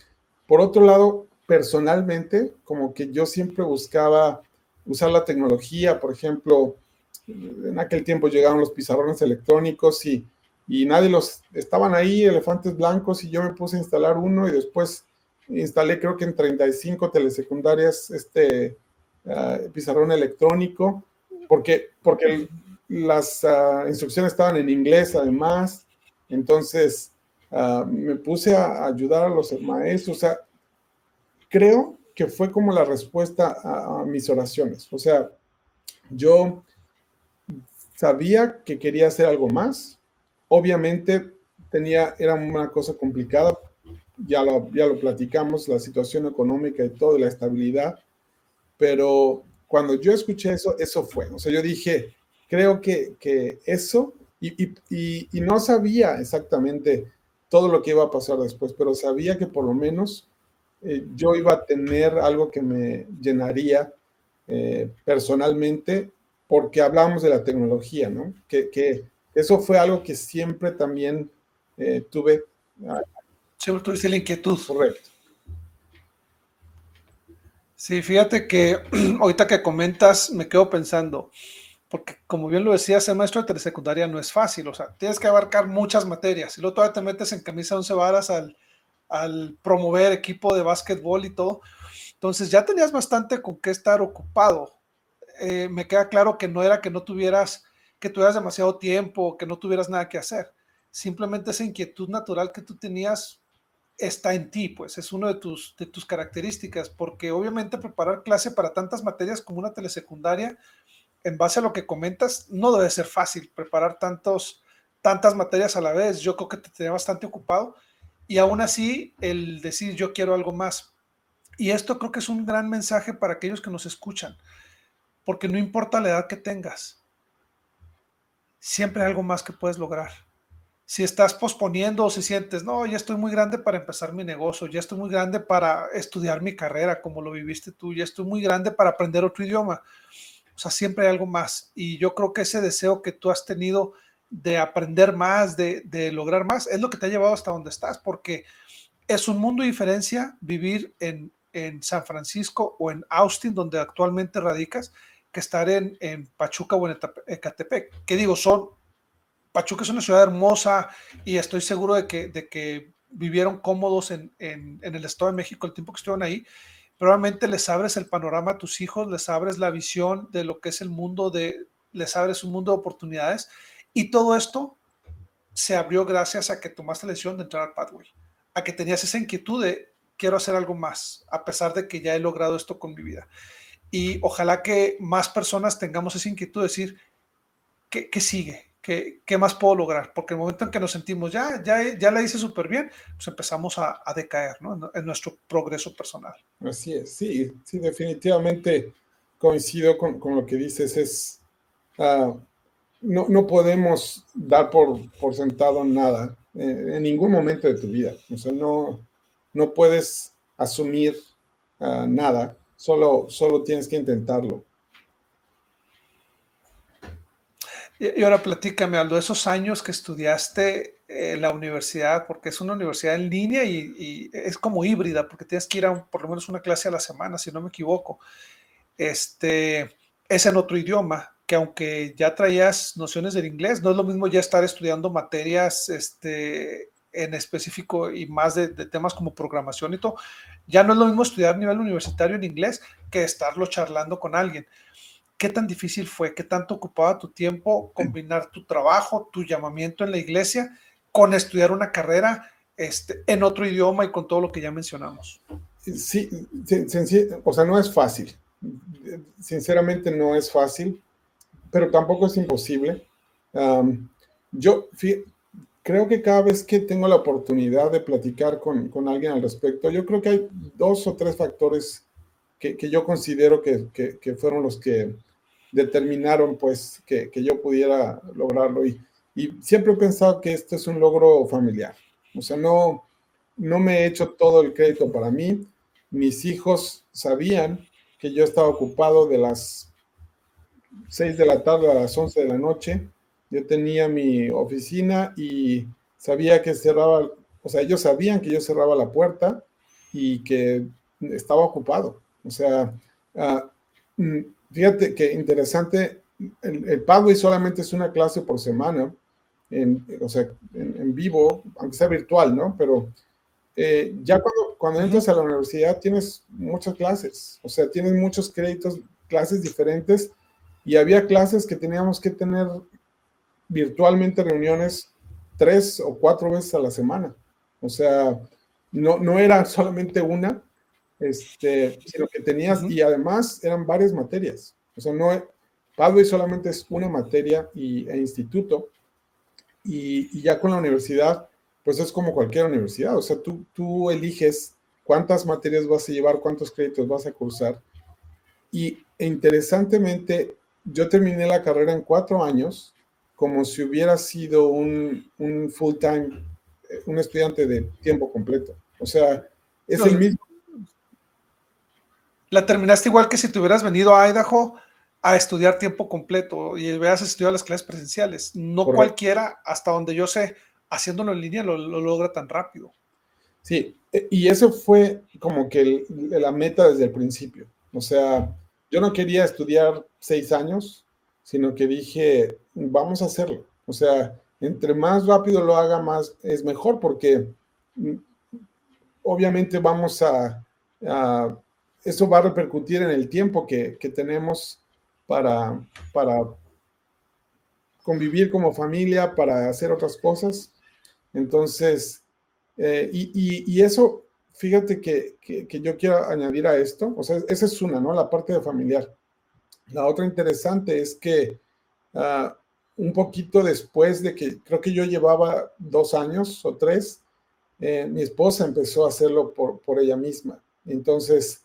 por otro lado, personalmente, como que yo siempre buscaba usar la tecnología, por ejemplo, en aquel tiempo llegaron los pizarrones electrónicos y, y nadie los, estaban ahí elefantes blancos y yo me puse a instalar uno y después instalé creo que en 35 telesecundarias este ah, pizarrón electrónico, porque, porque las uh, instrucciones estaban en inglés además, entonces uh, me puse a ayudar a los maestros, o sea, creo que fue como la respuesta a, mis oraciones, o sea, yo sabía que quería hacer algo más. Obviamente tenía, era una cosa complicada, ya lo, ya lo platicamos, la situación económica y todo, la estabilidad, pero cuando yo escuché eso, eso fue. O sea, yo dije, creo que, que eso, y, y, y, no sabía exactamente todo lo que iba a pasar después, pero sabía que por lo menos eh, yo iba a tener algo que me llenaría eh, personalmente porque hablábamos de la tecnología, ¿no? Que, eso fue algo que siempre también eh, tuve. Siempre tuviste la inquietud. Correcto. Sí, fíjate que *clears throat* ahorita que comentas me quedo pensando, porque como bien lo decía, ser maestro de telesecundaria no es fácil, o sea, tienes que abarcar muchas materias y luego todavía te metes en camisa once varas al, al promover equipo de básquetbol y todo. Entonces ya tenías bastante con qué estar ocupado. Eh, me queda claro que no era que no tuvieras, que tuvieras demasiado tiempo, que no tuvieras nada que hacer. Simplemente esa inquietud natural que tú tenías está en ti, pues es una de tus, de tus características, porque obviamente preparar clase para tantas materias como una telesecundaria, en base a lo que comentas, no debe ser fácil preparar tantos, tantas materias a la vez. Yo creo que te tenía bastante ocupado y aún así el decir yo quiero algo más. Y esto creo que es un gran mensaje para aquellos que nos escuchan porque no importa la edad que tengas, siempre hay algo más que puedes lograr. Si estás posponiendo o si sientes, no, ya estoy muy grande para empezar mi negocio, ya estoy muy grande para estudiar mi carrera, como lo viviste tú, ya estoy muy grande para aprender otro idioma. O sea, siempre hay algo más. Y yo creo que ese deseo que tú has tenido de aprender más, de, de lograr más, es lo que te ha llevado hasta donde estás, porque es un mundo de diferencia vivir en, en San Francisco o en Austin, donde actualmente radicas, que estar en, en Pachuca o en Ecatepec. ¿Qué digo? Son, Pachuca es una ciudad hermosa y estoy seguro de que, de que vivieron cómodos en, en, en el Estado de México el tiempo que estuvieron ahí. Probablemente les abres el panorama a tus hijos, les abres la visión de lo que es el mundo, de, les abres un mundo de oportunidades y todo esto se abrió gracias a que tomaste la decisión de entrar al Pathway, a que tenías esa inquietud de quiero hacer algo más, a pesar de que ya he logrado esto con mi vida. Y ojalá que más personas tengamos esa inquietud de decir, ¿qué, qué sigue? ¿Qué, ¿Qué, más puedo lograr? Porque el momento en que nos sentimos, ya, ya, ya la hice súper bien, pues empezamos a, a decaer ¿no? en, nuestro progreso personal. Así es, sí, sí, definitivamente coincido con, con lo que dices. Es, uh, no, no, podemos dar por, por sentado nada eh, en ningún momento de tu vida. O sea, no, no puedes asumir uh, nada, solo, solo tienes que intentarlo. Y ahora platícame, Aldo, esos años que estudiaste en la universidad, porque es una universidad en línea y, es como híbrida, porque tienes que ir a por lo menos una clase a la semana, si no me equivoco. Este, es en otro idioma, que aunque ya traías nociones del inglés, no es lo mismo ya estar estudiando materias este, en específico y más de, de, temas como programación y todo. Ya no es lo mismo estudiar a nivel universitario en inglés que estarlo charlando con alguien. ¿Qué tan difícil fue? ¿Qué tanto ocupaba tu tiempo combinar tu trabajo, tu llamamiento en la iglesia con estudiar una carrera este, en otro idioma y con todo lo que ya mencionamos? Sí, o sea, no es fácil. Sinceramente no es fácil, pero tampoco es imposible. Yo creo que cada vez que tengo la oportunidad de platicar con, con, alguien al respecto, yo creo que hay dos o tres factores que, que yo considero que, que, fueron los que determinaron pues que, que yo pudiera lograrlo. Y, y, siempre he pensado que esto es un logro familiar. O sea, no, no me he hecho todo el crédito para mí. Mis hijos sabían que yo estaba ocupado de las 6 de la tarde a las 11 de la noche. Yo tenía mi oficina y sabía que cerraba, o sea, ellos sabían que yo cerraba la puerta y que estaba ocupado. O sea, uh, Fíjate que interesante, el, el Pathway solamente es una clase por semana, en, o sea, en, en vivo, aunque sea virtual, ¿no? Pero eh, ya cuando, cuando entras a la universidad tienes muchas clases, o sea, tienes muchos créditos, clases diferentes, y había clases que teníamos que tener virtualmente reuniones tres o cuatro veces a la semana. O sea, no, no era *laughs* solamente una, este, sino que tenías, uh -huh. y además eran varias materias. O sea, no, Padre solamente es una materia y, e instituto, y, y, ya con la universidad, pues es como cualquier universidad. O sea, tú, tú eliges cuántas materias vas a llevar, cuántos créditos vas a cursar. Y e interesantemente, yo terminé la carrera en cuatro años, como si hubiera sido un, un full time, eh, un estudiante de tiempo completo. O sea, es no, el mismo la terminaste igual que si te hubieras venido a Idaho a estudiar tiempo completo y hubieras estudiado las clases presenciales. No Correcto. cualquiera, hasta donde yo sé, haciéndolo en línea lo, lo, logra tan rápido. Sí, e, y eso fue como que el, la meta desde el principio. O sea, yo no quería estudiar seis años, sino que dije, vamos a hacerlo. O sea, entre más rápido lo haga, más es mejor, porque mm, obviamente vamos a, eso va a repercutir en el tiempo que, tenemos para, para convivir como familia, para hacer otras cosas. Entonces, eh, y, eso, fíjate que, que, que, yo quiero añadir a esto, o sea, esa es una, ¿no? La parte de familiar. La otra interesante es que uh, un poquito después de que, creo que yo llevaba dos años o tres, eh, mi esposa empezó a hacerlo por, por ella misma. Entonces,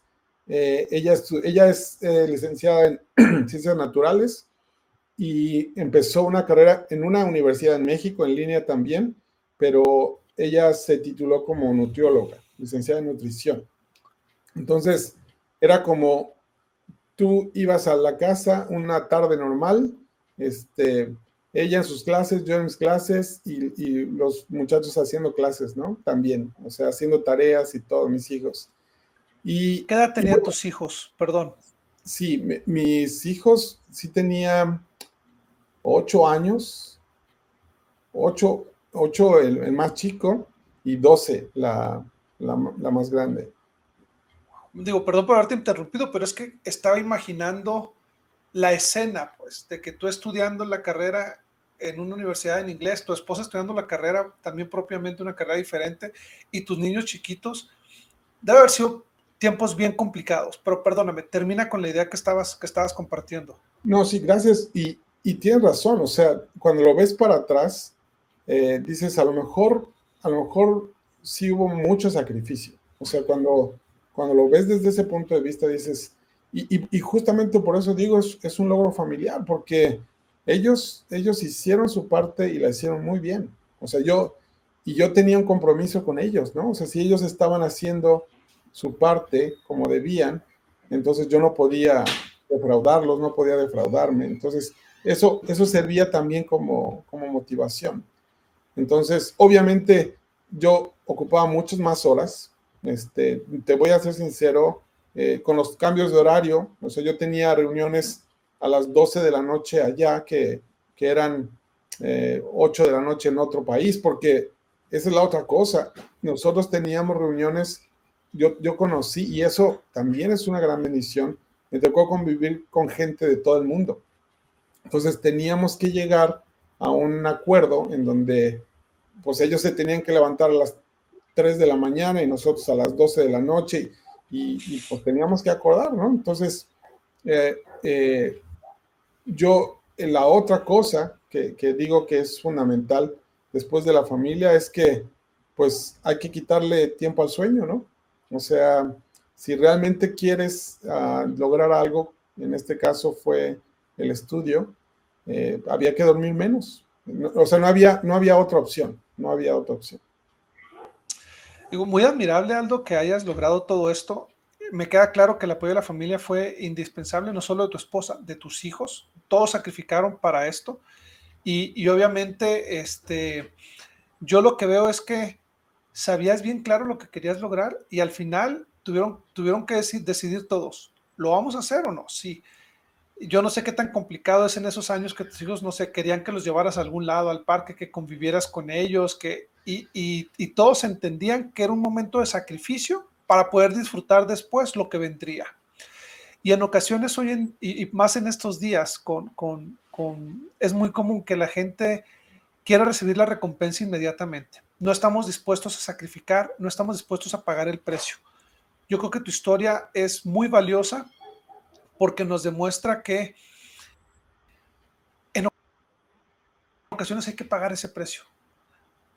eh, ella, ella, es eh, licenciada en *clears throat* Ciencias Naturales y empezó una carrera en una universidad en México, en línea también, pero ella se tituló como nutrióloga, licenciada en nutrición. Entonces, era como tú ibas a la casa una tarde normal, este, ella en sus clases, yo en mis clases y, y los muchachos haciendo clases, ¿no? También, o sea, haciendo tareas y todos mis hijos. Y, ¿Qué edad tenían bueno, tus hijos? Perdón. Sí, me, mis hijos sí tenían ocho años, ocho, ocho el, el, más chico y doce la, la, la, más grande. Digo, perdón por haberte interrumpido, pero es que estaba imaginando la escena, pues, de que tú estudiando la carrera en una universidad en inglés, tu esposa estudiando la carrera, también propiamente una carrera diferente, y tus niños chiquitos, debe haber sido tiempos bien complicados, pero perdóname, termina con la idea que estabas, que estabas compartiendo. No, sí, gracias. Y, y tienes razón, o sea, cuando lo ves para atrás, eh, dices, a lo mejor, a lo mejor sí hubo mucho sacrificio. O sea, cuando, cuando lo ves desde ese punto de vista, dices, y, justamente por eso digo, es, es, un logro familiar, porque ellos, ellos hicieron su parte y la hicieron muy bien. O sea, yo, y yo tenía un compromiso con ellos, ¿no? O sea, si ellos estaban haciendo su parte como debían, entonces yo no podía defraudarlos, no podía defraudarme. Entonces, eso, eso servía también como, como motivación. Entonces, obviamente, yo ocupaba muchas más horas. Este, te voy a ser sincero, eh, con los cambios de horario, o sea, yo tenía reuniones a las 12 de la noche allá, que, que eran eh, 8 de la noche en otro país, porque esa es la otra cosa. Nosotros teníamos reuniones yo, conocí, y eso también es una gran bendición, me tocó convivir con gente de todo el mundo. Entonces teníamos que llegar a un acuerdo en donde pues ellos se tenían que levantar a las 3 de la mañana y nosotros a las 12 de la noche y, pues teníamos que acordar, ¿no? Entonces, eh, eh, yo, la otra cosa que, digo que es fundamental después de la familia es que pues hay que quitarle tiempo al sueño, ¿no? O sea, si realmente quieres ah, lograr algo, en este caso fue el estudio, eh, había que dormir menos. o sea, no había, no había otra opción, no había otra opción. Muy admirable, Aldo, que hayas logrado todo esto. Me queda claro que el apoyo de la familia fue indispensable, no solo de tu esposa, de tus hijos. Todos sacrificaron para esto. Y, y obviamente, este, yo lo que veo es que sabías bien claro lo que querías lograr y al final tuvieron, tuvieron que decidir todos, ¿lo vamos a hacer o no? Sí. Yo no sé qué tan complicado es en esos años que tus hijos, no sé, querían que los llevaras a algún lado, al parque, que convivieras con ellos, que, y, y, todos entendían que era un momento de sacrificio para poder disfrutar después lo que vendría. Y en ocasiones hoy, en, y, más en estos días, con, con, con, es muy común que la gente quiera recibir la recompensa inmediatamente no estamos dispuestos a sacrificar, no estamos dispuestos a pagar el precio. Yo creo que tu historia es muy valiosa porque nos demuestra que en ocasiones hay que pagar ese precio.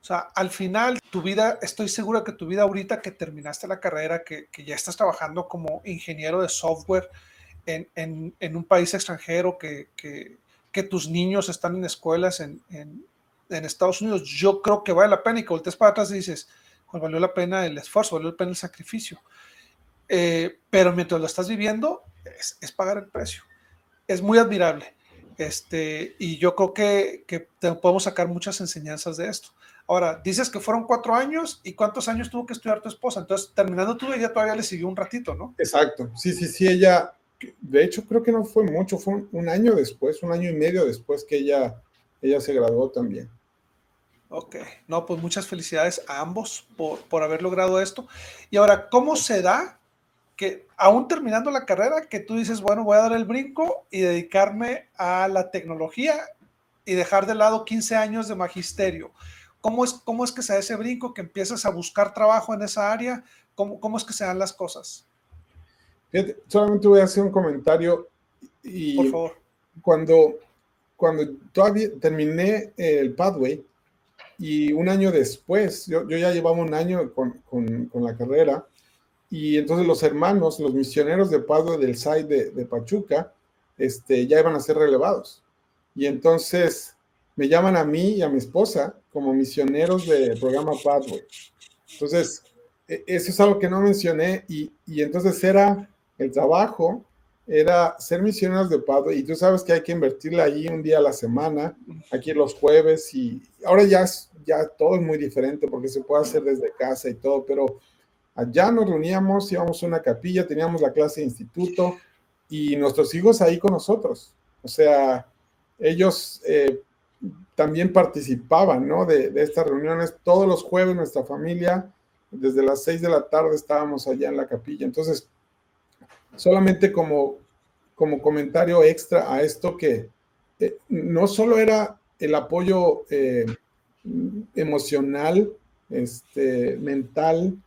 O sea, al final tu vida, estoy segura que tu vida ahorita que terminaste la carrera, que, ya estás trabajando como ingeniero de software en, un país extranjero, que, tus niños están en escuelas en, en Estados Unidos, yo creo que vale la pena y que voltees para atrás y dices, pues valió la pena el esfuerzo, valió la pena el sacrificio. Eh, pero mientras lo estás viviendo, es, pagar el precio. Es muy admirable. Este, y yo creo que, que podemos sacar muchas enseñanzas de esto. Ahora, dices que fueron cuatro años y cuántos años tuvo que estudiar tu esposa. Entonces, terminando tú, ella todavía le siguió un ratito, ¿no? Exacto. Sí, sí, sí, ella, de hecho, creo que no fue mucho, fue un, año después, un año y medio después que ella, ella se graduó también. Ok, no, pues muchas felicidades a ambos por, por haber logrado esto. Y ahora, ¿cómo se da que aún terminando la carrera, que tú dices, bueno, voy a dar el brinco y dedicarme a la tecnología y dejar de lado 15 años de magisterio? ¿Cómo es, cómo es que se da ese brinco, que empiezas a buscar trabajo en esa área? ¿Cómo, cómo es que se dan las cosas? solamente voy a hacer un comentario. Y Por favor. Cuando, cuando todavía terminé el Pathway, y un año después, yo, yo ya llevaba un año con, con, con, la carrera, y entonces los hermanos, los misioneros de Padre del SAI de, de, Pachuca, este, ya iban a ser relevados. Y entonces me llaman a mí y a mi esposa como misioneros del programa Pathway. Entonces, e, eso es algo que no mencioné y, y entonces era el trabajo era ser misioneros de Padre y tú sabes que hay que invertirle ahí un día a la semana, aquí los jueves y ahora ya, ya todo es muy diferente porque se puede hacer desde casa y todo, pero allá nos reuníamos, íbamos a una capilla, teníamos la clase de instituto y nuestros hijos ahí con nosotros. O sea, ellos eh, también participaban, ¿no? De, de estas reuniones todos los jueves, nuestra familia, desde las seis de la tarde estábamos allá en la capilla. Entonces, solamente como, como comentario extra a esto que eh, no solo era el apoyo eh, emocional, este, mental,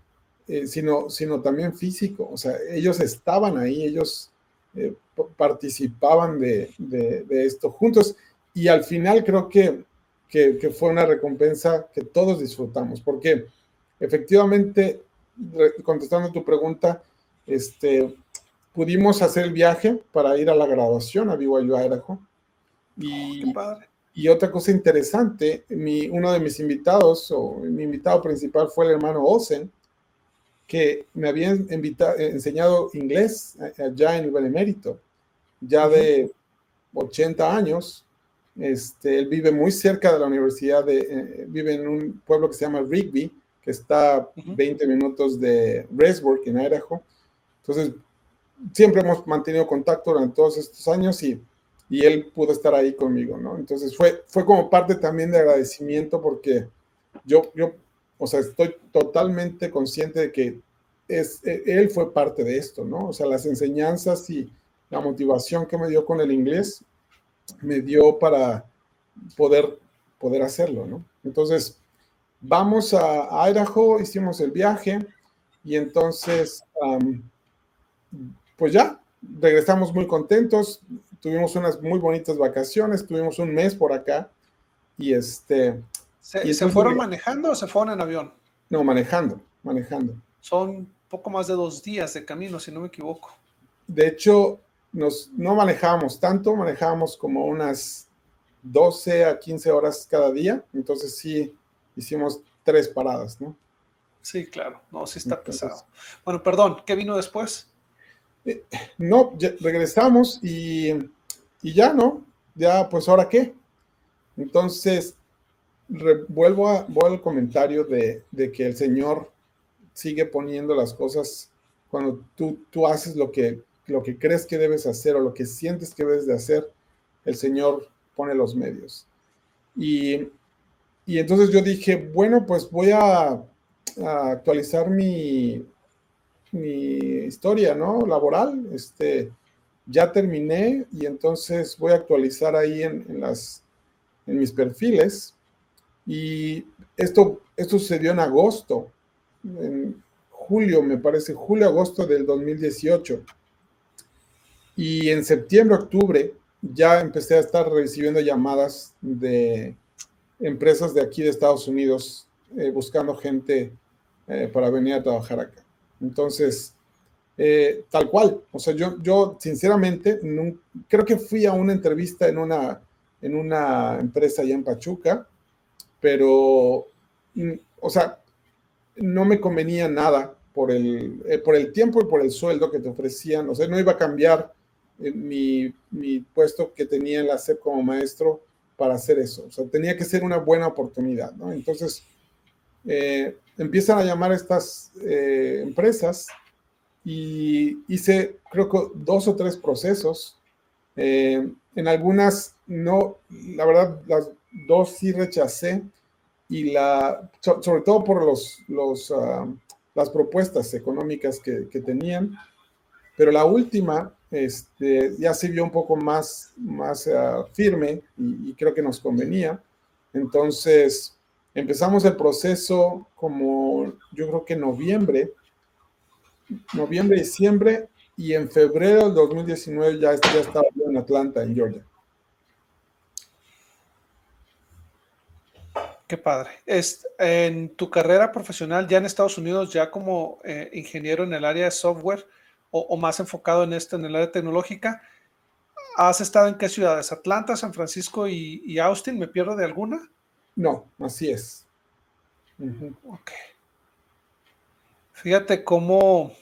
eh, sino, sino también físico. O sea, ellos estaban ahí, ellos participaban de, esto juntos y al final creo que, que, fue una recompensa que todos disfrutamos, porque efectivamente, contestando tu pregunta, este, pudimos hacer el viaje para ir a la graduación a BYU Idaho. Y, y otra cosa interesante, mi, uno de mis invitados, o mi invitado principal fue el hermano Olsen, que me habían enseñado inglés allá en el Benemérito, ya de 80 años. Este, él vive muy cerca de la universidad, de, eh, vive en un pueblo que se llama Rigby, que está 20 minutos de Resburg, en Idaho. Entonces, siempre hemos mantenido contacto durante todos estos años y, y él pudo estar ahí conmigo, ¿no? Entonces, fue, fue como parte también de agradecimiento porque yo, yo o sea, estoy totalmente consciente de que es, e, él fue parte de esto, ¿no? O sea, las enseñanzas y la motivación que me dio con el inglés me dio para poder, poder hacerlo, ¿no? Entonces, vamos a, Idaho, hicimos el viaje y entonces, pues ya, regresamos muy contentos, tuvimos unas muy bonitas vacaciones, tuvimos un mes por acá y este, ¿Se, ¿se fueron manejando o se fueron en avión? No, manejando, manejando. Son poco más de dos días de camino, si no me equivoco. De hecho, nos, no manejábamos tanto, manejábamos como unas 12 a 15 horas cada día, entonces sí hicimos tres paradas, ¿no? Sí, claro, no, sí está pesado. Bueno, perdón, ¿qué vino después? Eh, no, regresamos y, y, ya, ¿no? Ya, pues ahora qué. Entonces, vuelvo, a, al comentario de, que el Señor sigue poniendo las cosas cuando tú, tú haces lo que, lo que crees que debes hacer o lo que sientes que debes de hacer, el Señor pone los medios. Y, entonces yo dije, bueno, pues voy a, actualizar mi, mi historia, ¿no? Laboral. Este, ya terminé y entonces voy a actualizar ahí en, en las, en mis perfiles y esto, esto sucedió en agosto, en julio, me parece, julio-agosto del 2018. Y en septiembre, octubre, ya empecé a estar recibiendo llamadas de empresas de aquí de Estados Unidos eh, buscando gente eh, para venir a trabajar acá. Entonces, eh, tal cual, o sea, yo, yo sinceramente creo que fui a una entrevista en una, en una empresa allá en Pachuca pero, mm, o sea, no me convenía nada por el, eh, por el tiempo y por el sueldo que te ofrecían, o sea, no iba a cambiar mi, mi, puesto que tenía en la SEP como maestro para hacer eso, o sea, tenía que ser una buena oportunidad, ¿no? Entonces, eh, empiezan a llamar estas empresas y hice, creo que dos o tres procesos. en algunas, no, la verdad, las dos sí rechacé y la, sobre todo por los, los, ah, las propuestas económicas que, que, tenían, pero la última este, ya se vio un poco más, ah, firme y, creo que nos convenía. Entonces empezamos el proceso como yo creo que noviembre, noviembre, diciembre y en febrero del 2019 ya, ya estaba en Atlanta, en Georgia. Qué padre. En tu carrera profesional ya en Estados Unidos, ya como eh, ingeniero en el área de software o, más enfocado en esto, en el área tecnológica, ¿has estado en qué ciudades? ¿Atlanta, San Francisco y, Austin? ¿Me pierdo de alguna? No, así es. Ok. Fíjate cómo,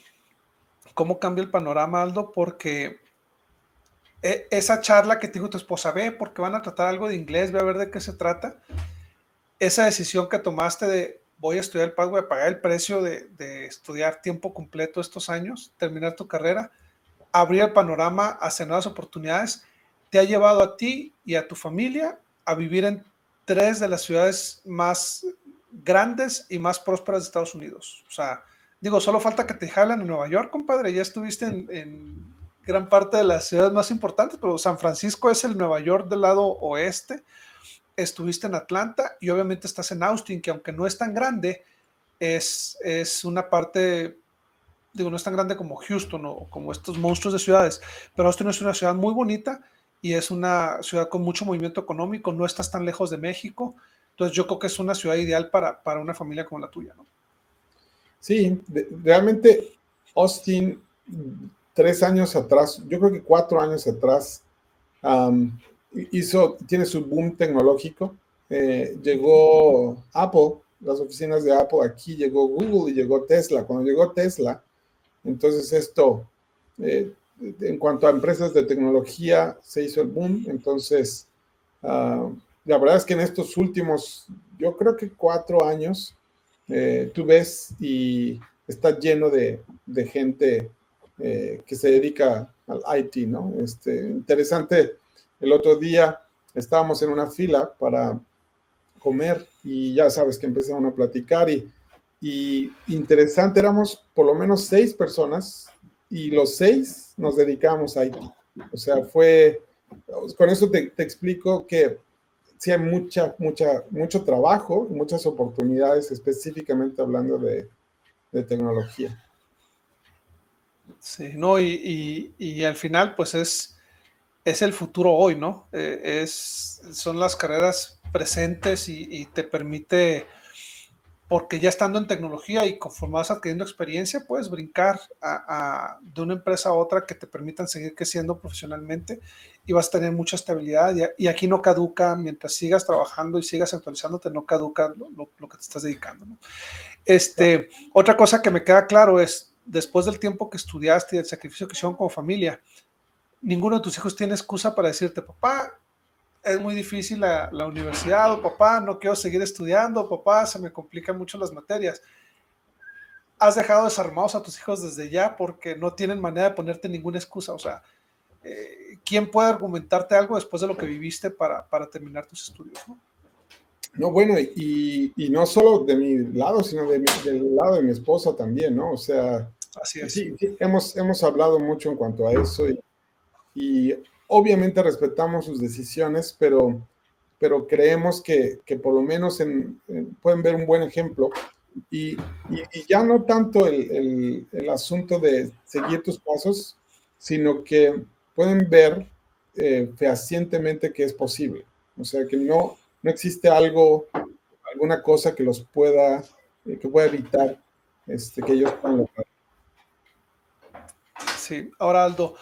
cómo cambia el panorama, Aldo, porque e, esa charla que te dijo tu esposa, ve, porque van a tratar algo de inglés, ve a ver de qué se trata esa decisión que tomaste de voy a estudiar el voy a pagar el precio de, estudiar tiempo completo estos años, terminar tu carrera, abrir el panorama hacia nuevas oportunidades, te ha llevado a ti y a tu familia a vivir en tres de las ciudades más grandes y más prósperas de Estados Unidos. O sea, digo, solo falta que te jalen en Nueva York, compadre, ya estuviste en gran parte de las ciudades más importantes, pero San Francisco es el Nueva York del lado oeste estuviste en Atlanta y obviamente estás en Austin, que aunque no es tan grande, es, es una parte, digo, no es tan grande como Houston o como estos monstruos de ciudades, pero Austin es una ciudad muy bonita y es una ciudad con mucho movimiento económico, no estás tan lejos de México, entonces yo creo que es una ciudad ideal para, para una familia como la tuya, ¿no? Sí, realmente Austin, tres años atrás, yo creo que cuatro años atrás, hizo, tiene su boom tecnológico. Eh, llegó Apple, las oficinas de Apple aquí, llegó Google y llegó Tesla. Cuando llegó Tesla, entonces esto, eh, en cuanto a empresas de tecnología, se hizo el boom. Entonces, ah, la verdad es que en estos últimos, yo creo que cuatro años, eh, tú ves y está lleno de, de gente que se dedica al IT, ¿no? Este, interesante el otro día estábamos en una fila para comer y ya sabes que empezaron a platicar y, interesante, éramos por lo menos seis personas y los seis nos dedicamos a IT. O sea, fue, con eso te, explico que sí hay mucha, mucha, mucho trabajo, muchas oportunidades, específicamente hablando de, tecnología. Sí, no, y, y, al final, pues es, es el futuro hoy, ¿no? Eh, es, son las carreras presentes y, te permite, porque ya estando en tecnología y conforme vas adquiriendo experiencia, puedes brincar de una empresa a otra que te permitan seguir creciendo profesionalmente y vas a tener mucha estabilidad. Y, aquí no caduca, mientras sigas trabajando y sigas actualizándote, no caduca lo, que te estás dedicando. ¿no? Este, otra cosa que me queda claro es, después del tiempo que estudiaste y el sacrificio que hicieron como familia, ninguno de tus hijos tiene excusa para decirte, papá, es muy difícil la, universidad, o papá, no quiero seguir estudiando, papá, se me complican mucho las materias. Has dejado desarmados a tus hijos desde ya porque no tienen manera de ponerte ninguna excusa. O sea, eh, ¿quién puede argumentarte algo después de lo que viviste para, terminar tus estudios? ¿no? bueno, y, no solo de mi lado, sino de del lado de mi esposa también, ¿no? O sea, Así sí, hemos, hemos hablado mucho en cuanto a eso y, y obviamente respetamos sus decisiones, pero, pero creemos que, que por lo menos pueden ver un buen ejemplo. Y, y, ya no tanto el, el, asunto de seguir tus pasos, sino que pueden ver eh, fehacientemente que es posible. O sea, que no, no existe algo, alguna cosa que los pueda, eh, que pueda evitar este, que ellos puedan lograr. Sí, ahora Aldo,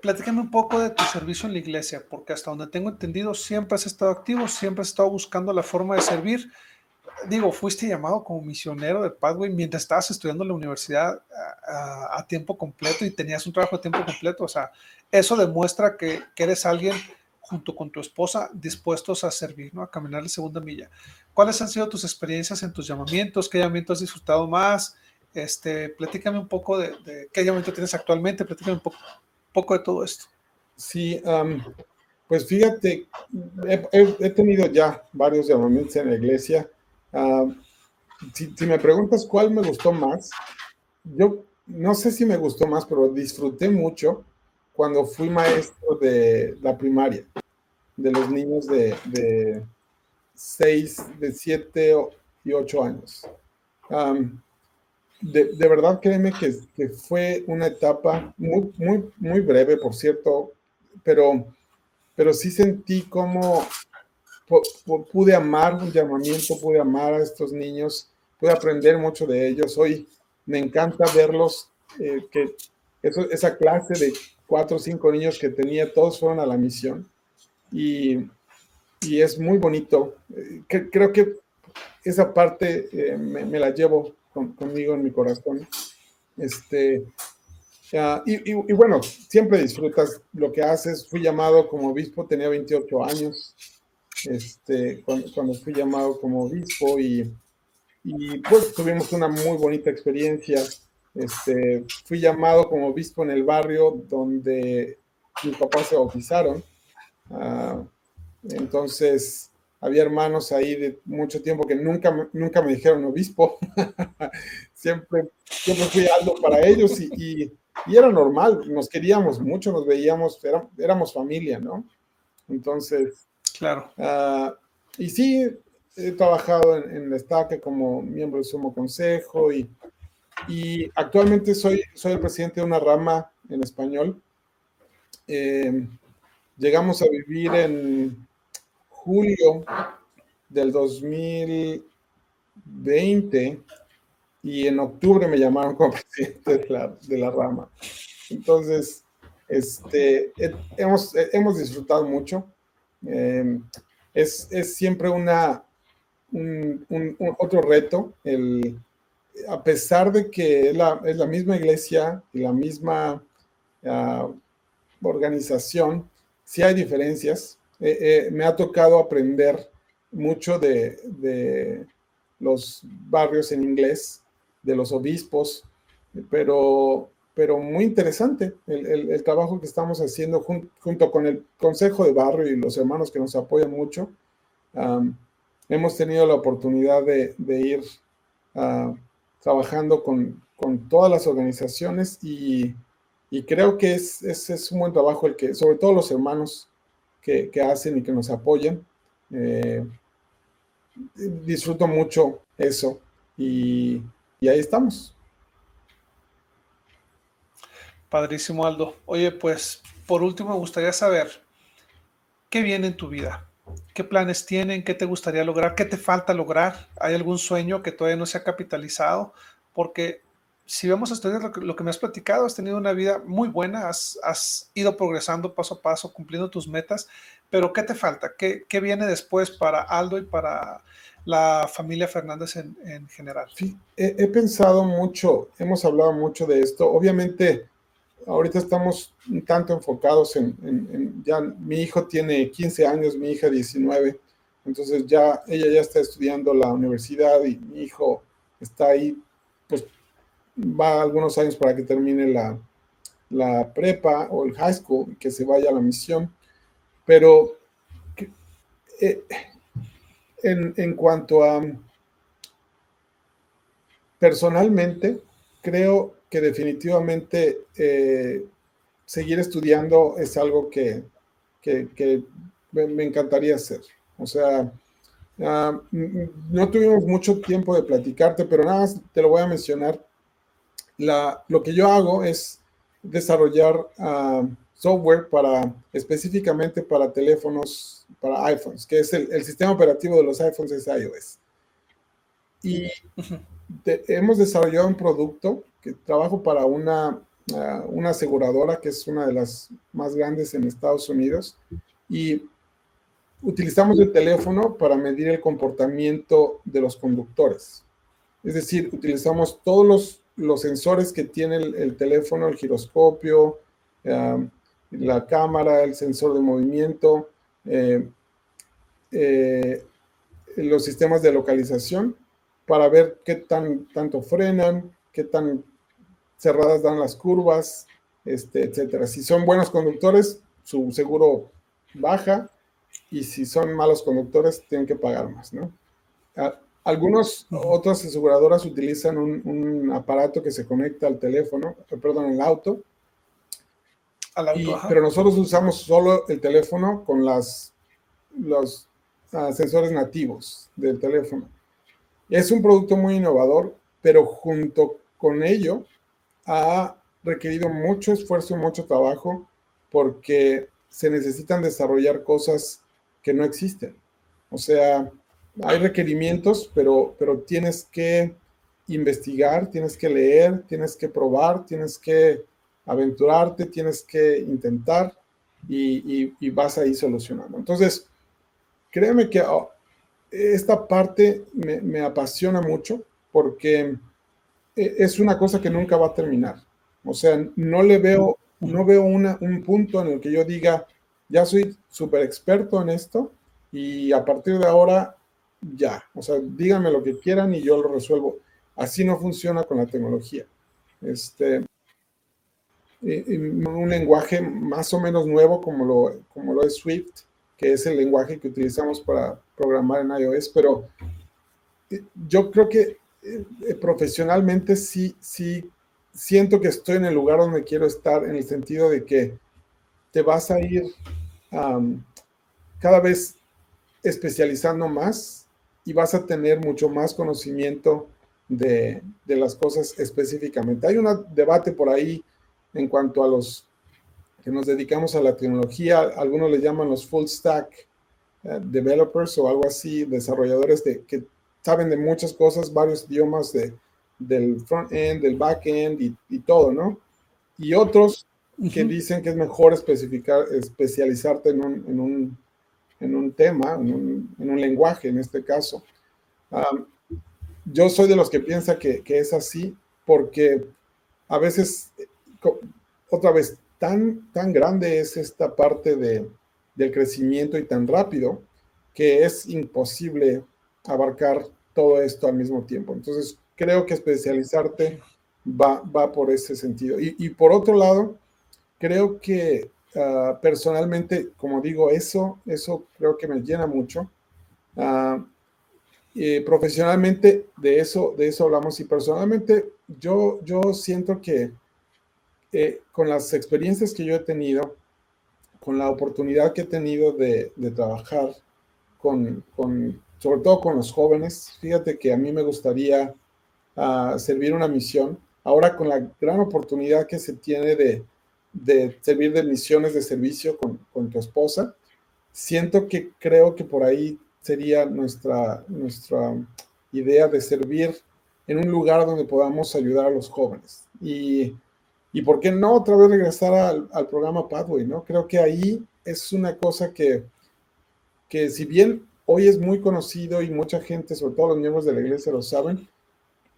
platícame un poco de tu servicio en la iglesia, porque hasta donde tengo entendido, siempre has estado activo, siempre has estado buscando la forma de servir. Digo, fuiste llamado como misionero de Padway mientras estabas estudiando en la universidad a, tiempo completo y tenías un trabajo a tiempo completo. O sea, eso demuestra que, eres alguien junto con tu esposa dispuestos a servir, ¿no? A caminar la segunda milla. ¿Cuáles han sido tus experiencias en tus llamamientos? ¿Qué llamamiento has disfrutado más? Este, platícame un poco de, de qué llamamiento tienes actualmente, platícame un poco poco de todo esto. Sí, pues fíjate, he, tenido ya varios llamamientos en la iglesia. si, me preguntas cuál me gustó más, yo no sé si me gustó más, pero disfruté mucho cuando fui maestro de la primaria, de los niños de, de 6, de 7 y 8 años de, verdad créeme que, que, fue una etapa muy, muy, muy breve, por cierto, pero, pero sí sentí como pude amar un llamamiento, pude amar a estos niños, pude aprender mucho de ellos. Hoy me encanta verlos, eh, que eso, esa clase de cuatro o cinco niños que tenía, todos fueron a la misión. Y, y es muy bonito. Eh, creo que esa parte eh, me, me, la llevo conmigo en mi corazón. Este, y, bueno, siempre disfrutas lo que haces. Fui llamado como obispo, tenía 28 años, este, cuando, fui llamado como obispo y, y, pues tuvimos una muy bonita experiencia. Este, fui llamado como obispo en el barrio donde mis papás se bautizaron. Ah, entonces, había hermanos ahí de mucho tiempo que nunca, nunca me dijeron obispo. *laughs* siempre, siempre fui algo para ellos y, y, era normal, nos queríamos mucho, nos veíamos, éramos familia, ¿no? Entonces, claro. Ah, y sí, he trabajado en, en Destaque como miembro del Sumo Consejo y, y actualmente soy, soy el presidente de una rama en español. Eh, llegamos a vivir en julio del 2020 y en octubre me llamaron como *laughs* presidente de la, de la rama. Entonces, este, hemos, hemos disfrutado mucho. Eh, es, es, siempre una, un, otro reto, el, a pesar de que es la, misma iglesia y la misma uh, organización, sí hay diferencias. Eh, eh, me ha tocado aprender mucho de, los barrios en inglés, de los obispos, pero, pero muy interesante el, el, trabajo que estamos haciendo jun, junto con el Consejo de Barrio y los hermanos que nos apoyan mucho. Hemos tenido la oportunidad de, ir uh, trabajando con, con, todas las organizaciones y, y creo que es, es, un buen trabajo el que, sobre todo los hermanos que, hacen y que nos apoyan. Eh, disfruto mucho eso y, y ahí estamos. Padrísimo, Aldo. Oye, pues por último me gustaría saber qué viene en tu vida. ¿Qué planes tienen? ¿Qué te gustaría lograr? ¿Qué te falta lograr? ¿Hay algún sueño que todavía no se ha capitalizado? Porque si vemos a estudiar lo que, lo que me has platicado, has tenido una vida muy buena, has, has, ido progresando paso a paso, cumpliendo tus metas, pero ¿qué te falta? ¿Qué, qué viene después para Aldo y para la familia Fernández en, en general? Sí, he, he, pensado mucho, hemos hablado mucho de esto. Obviamente, ahorita estamos un tanto enfocados en, en, en, ya mi hijo tiene 15 años, mi hija 19, entonces ya ella ya está estudiando la universidad y mi hijo está ahí, pues va algunos años para que termine la, la prepa o el high school que se vaya a la misión, pero eh, en, en cuanto a personalmente, creo que definitivamente eh, seguir estudiando es algo que, que, me, encantaría hacer. O sea, uh, no tuvimos mucho tiempo de platicarte, pero nada más te lo voy a mencionar. La, lo que yo hago es desarrollar uh, software para específicamente para teléfonos, para iPhones, que es el, el sistema operativo de los iPhones es iOS. Y de, hemos desarrollado un producto que trabajo para una, uh, una aseguradora que es una de las más grandes en Estados Unidos y utilizamos el teléfono para medir el comportamiento de los conductores. Es decir, utilizamos todos los, los sensores que tiene el, el teléfono, el giroscopio, la cámara, el sensor de movimiento, eh, eh, los sistemas de localización para ver qué tan, tanto frenan, qué tan cerradas dan las curvas, este, etcétera. Si son buenos conductores, su seguro baja y si son malos conductores, tienen que pagar más, ¿no? Algunas otras aseguradoras utilizan un, un, aparato que se conecta al teléfono, perdón, al auto. Al auto y, pero nosotros usamos solo el teléfono con las, los uh, sensores nativos del teléfono. Es un producto muy innovador, pero junto con ello ha requerido mucho esfuerzo, mucho trabajo, porque se necesitan desarrollar cosas que no existen. O sea, hay requerimientos, pero, pero tienes que investigar, tienes que leer, tienes que probar, tienes que aventurarte, tienes que intentar y, y, vas ahí solucionando. Entonces, créeme que oh, esta parte me, me apasiona mucho porque e, es una cosa que nunca va a terminar. O sea, no le veo, no veo una, un punto en el que yo diga, ya soy súper experto en esto y a partir de ahora, ya. O sea, díganme lo que quieran y yo lo resuelvo. Así no funciona con la tecnología. Este, un lenguaje más o menos nuevo como lo, como lo es Swift, que es el lenguaje que utilizamos para programar en iOS, pero eh, yo creo que eh, profesionalmente sí, sí siento que estoy en el lugar donde quiero estar, en el sentido de que te vas a ir um, cada vez especializando más y vas a tener mucho más conocimiento de, de las cosas específicamente. Hay un debate por ahí en cuanto a los que nos dedicamos a la tecnología, algunos le llaman los full stack eh, developers o algo así, desarrolladores de, que saben de muchas cosas, varios idiomas de, del front-end, del back-end y, y, todo, ¿no? Y otros que dicen que es mejor especificar, especializarte en un, en un, en un tema, en un, en un, lenguaje en este caso. yo soy de los que piensa que, es así porque a veces, otra vez, tan, tan grande es esta parte de, del crecimiento y tan rápido que es imposible abarcar todo esto al mismo tiempo. Entonces, creo que especializarte va, va por ese sentido. Y por otro lado, creo que uh, personalmente, como digo, eso, eso creo que me llena mucho. Uh, profesionalmente, de eso, de eso hablamos y personalmente yo, yo siento que eh, con las experiencias que yo he tenido, con la oportunidad que he tenido de, de trabajar con, con, sobre todo con los jóvenes, fíjate que a mí me gustaría uh, servir una misión. Ahora con la gran oportunidad que se tiene de, de servir de misiones de servicio con, con, tu esposa, siento que creo que por ahí sería nuestra, nuestra idea de servir en un lugar donde podamos ayudar a los jóvenes. Y y por qué no otra vez regresar al, programa Pathway, ¿no? Creo que ahí es una cosa que, que si bien hoy es muy conocido y mucha gente, sobre todo los miembros de la iglesia lo saben,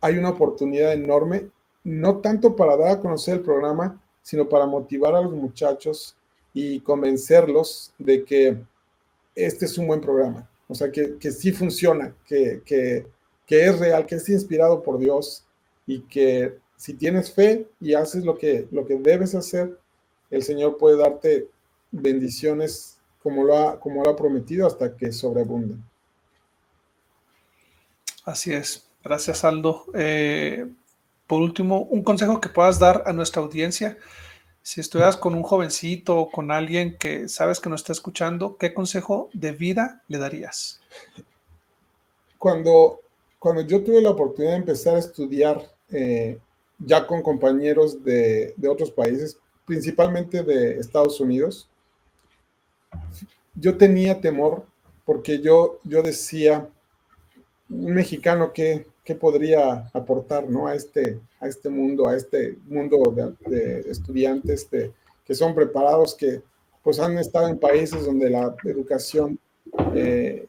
hay una oportunidad enorme, no tanto para dar a conocer el programa, sino para motivar a los muchachos y convencerlos de que este es un buen programa, o sea, que, que sí funciona, que, que, que es real, que es inspirado por Dios y que si tienes fe y haces lo que, lo que debes hacer, el Señor puede darte bendiciones como lo ha, como lo ha prometido hasta que sobreabunden. Así es. Gracias, Aldo. Eh, por último, un consejo que puedas dar a nuestra audiencia. Si estuvieras con un jovencito o con alguien que sabes que no está escuchando, ¿qué consejo de vida le darías? Cuando, cuando yo tuve la oportunidad de empezar a estudiar eh, ya con compañeros de, de, otros países, principalmente de Estados Unidos, yo tenía temor porque yo, yo decía, un mexicano que, que podría aportar ¿no? a, este, a este mundo, a este mundo de, de estudiantes de, que son preparados, que pues han estado en países donde la educación eh,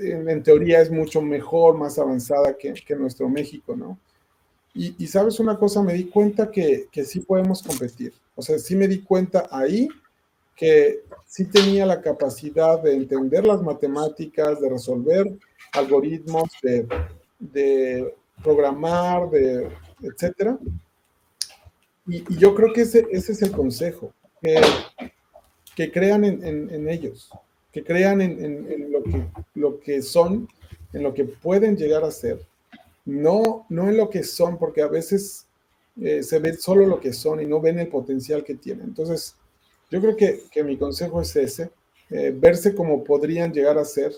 en, en, teoría es mucho mejor, más avanzada que, que nuestro México, ¿no? Y, y, sabes una cosa, me di cuenta que, que sí podemos competir. O sea, sí me di cuenta ahí que sí tenía la capacidad de entender las matemáticas, de resolver algoritmos, de, de programar, de etcétera. Y, yo creo que ese, ese es el consejo, que, crean en, en, en, ellos, que crean en, en lo, que, lo que son, en lo que pueden llegar a ser no, no en lo que son, porque a veces eh, se ve solo lo que son y no ven el potencial que tienen. Entonces, yo creo que, que mi consejo es ese, eh, verse como podrían llegar a ser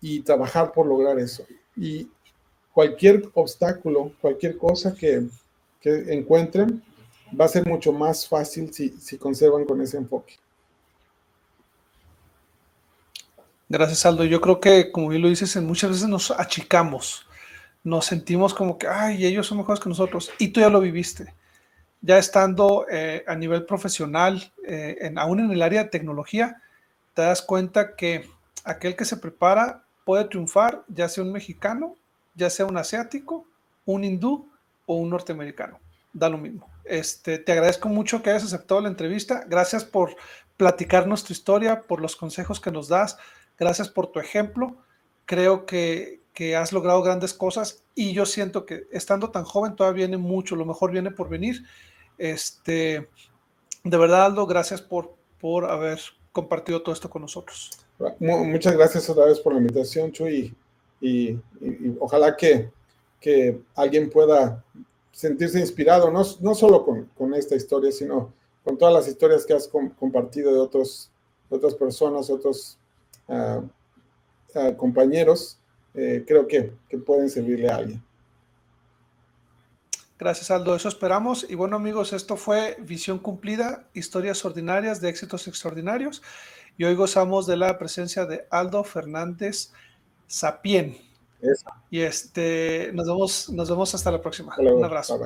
y trabajar por lograr eso. Y cualquier obstáculo, cualquier cosa que, que encuentren, va a ser mucho más fácil si, si conservan con ese enfoque. Gracias, Aldo. Yo creo que, como bien lo dices, muchas veces nos achicamos nos sentimos como que, ay, ellos son mejores que nosotros. Y tú ya lo viviste. Ya estando eh, a nivel profesional, eh, en, aún en el área de tecnología, te das cuenta que aquel que se prepara puede triunfar, ya sea un mexicano, ya sea un asiático, un hindú o un norteamericano. Da lo mismo. Este, te agradezco mucho que hayas aceptado la entrevista. Gracias por platicarnos tu historia, por los consejos que nos das. Gracias por tu ejemplo. Creo que, que has logrado grandes cosas y yo siento que estando tan joven todavía viene mucho, lo mejor viene por venir. Este, de verdad, Aldo, gracias por, por haber compartido todo esto con nosotros. Muchas gracias otra vez por la invitación, Chuy, y, ojalá que, que, alguien pueda sentirse inspirado, no, no solo con, con, esta historia, sino con todas las historias que has com compartido de, otros, otras personas, otros uh, compañeros, eh, creo que, que pueden servirle a alguien. Gracias, Aldo. Eso esperamos. Y bueno, amigos, esto fue Visión Cumplida, historias ordinarias de éxitos extraordinarios. Y hoy gozamos de la presencia de Aldo Fernández Sapien. Y este, nos vemos, nos vemos hasta la próxima. Un abrazo.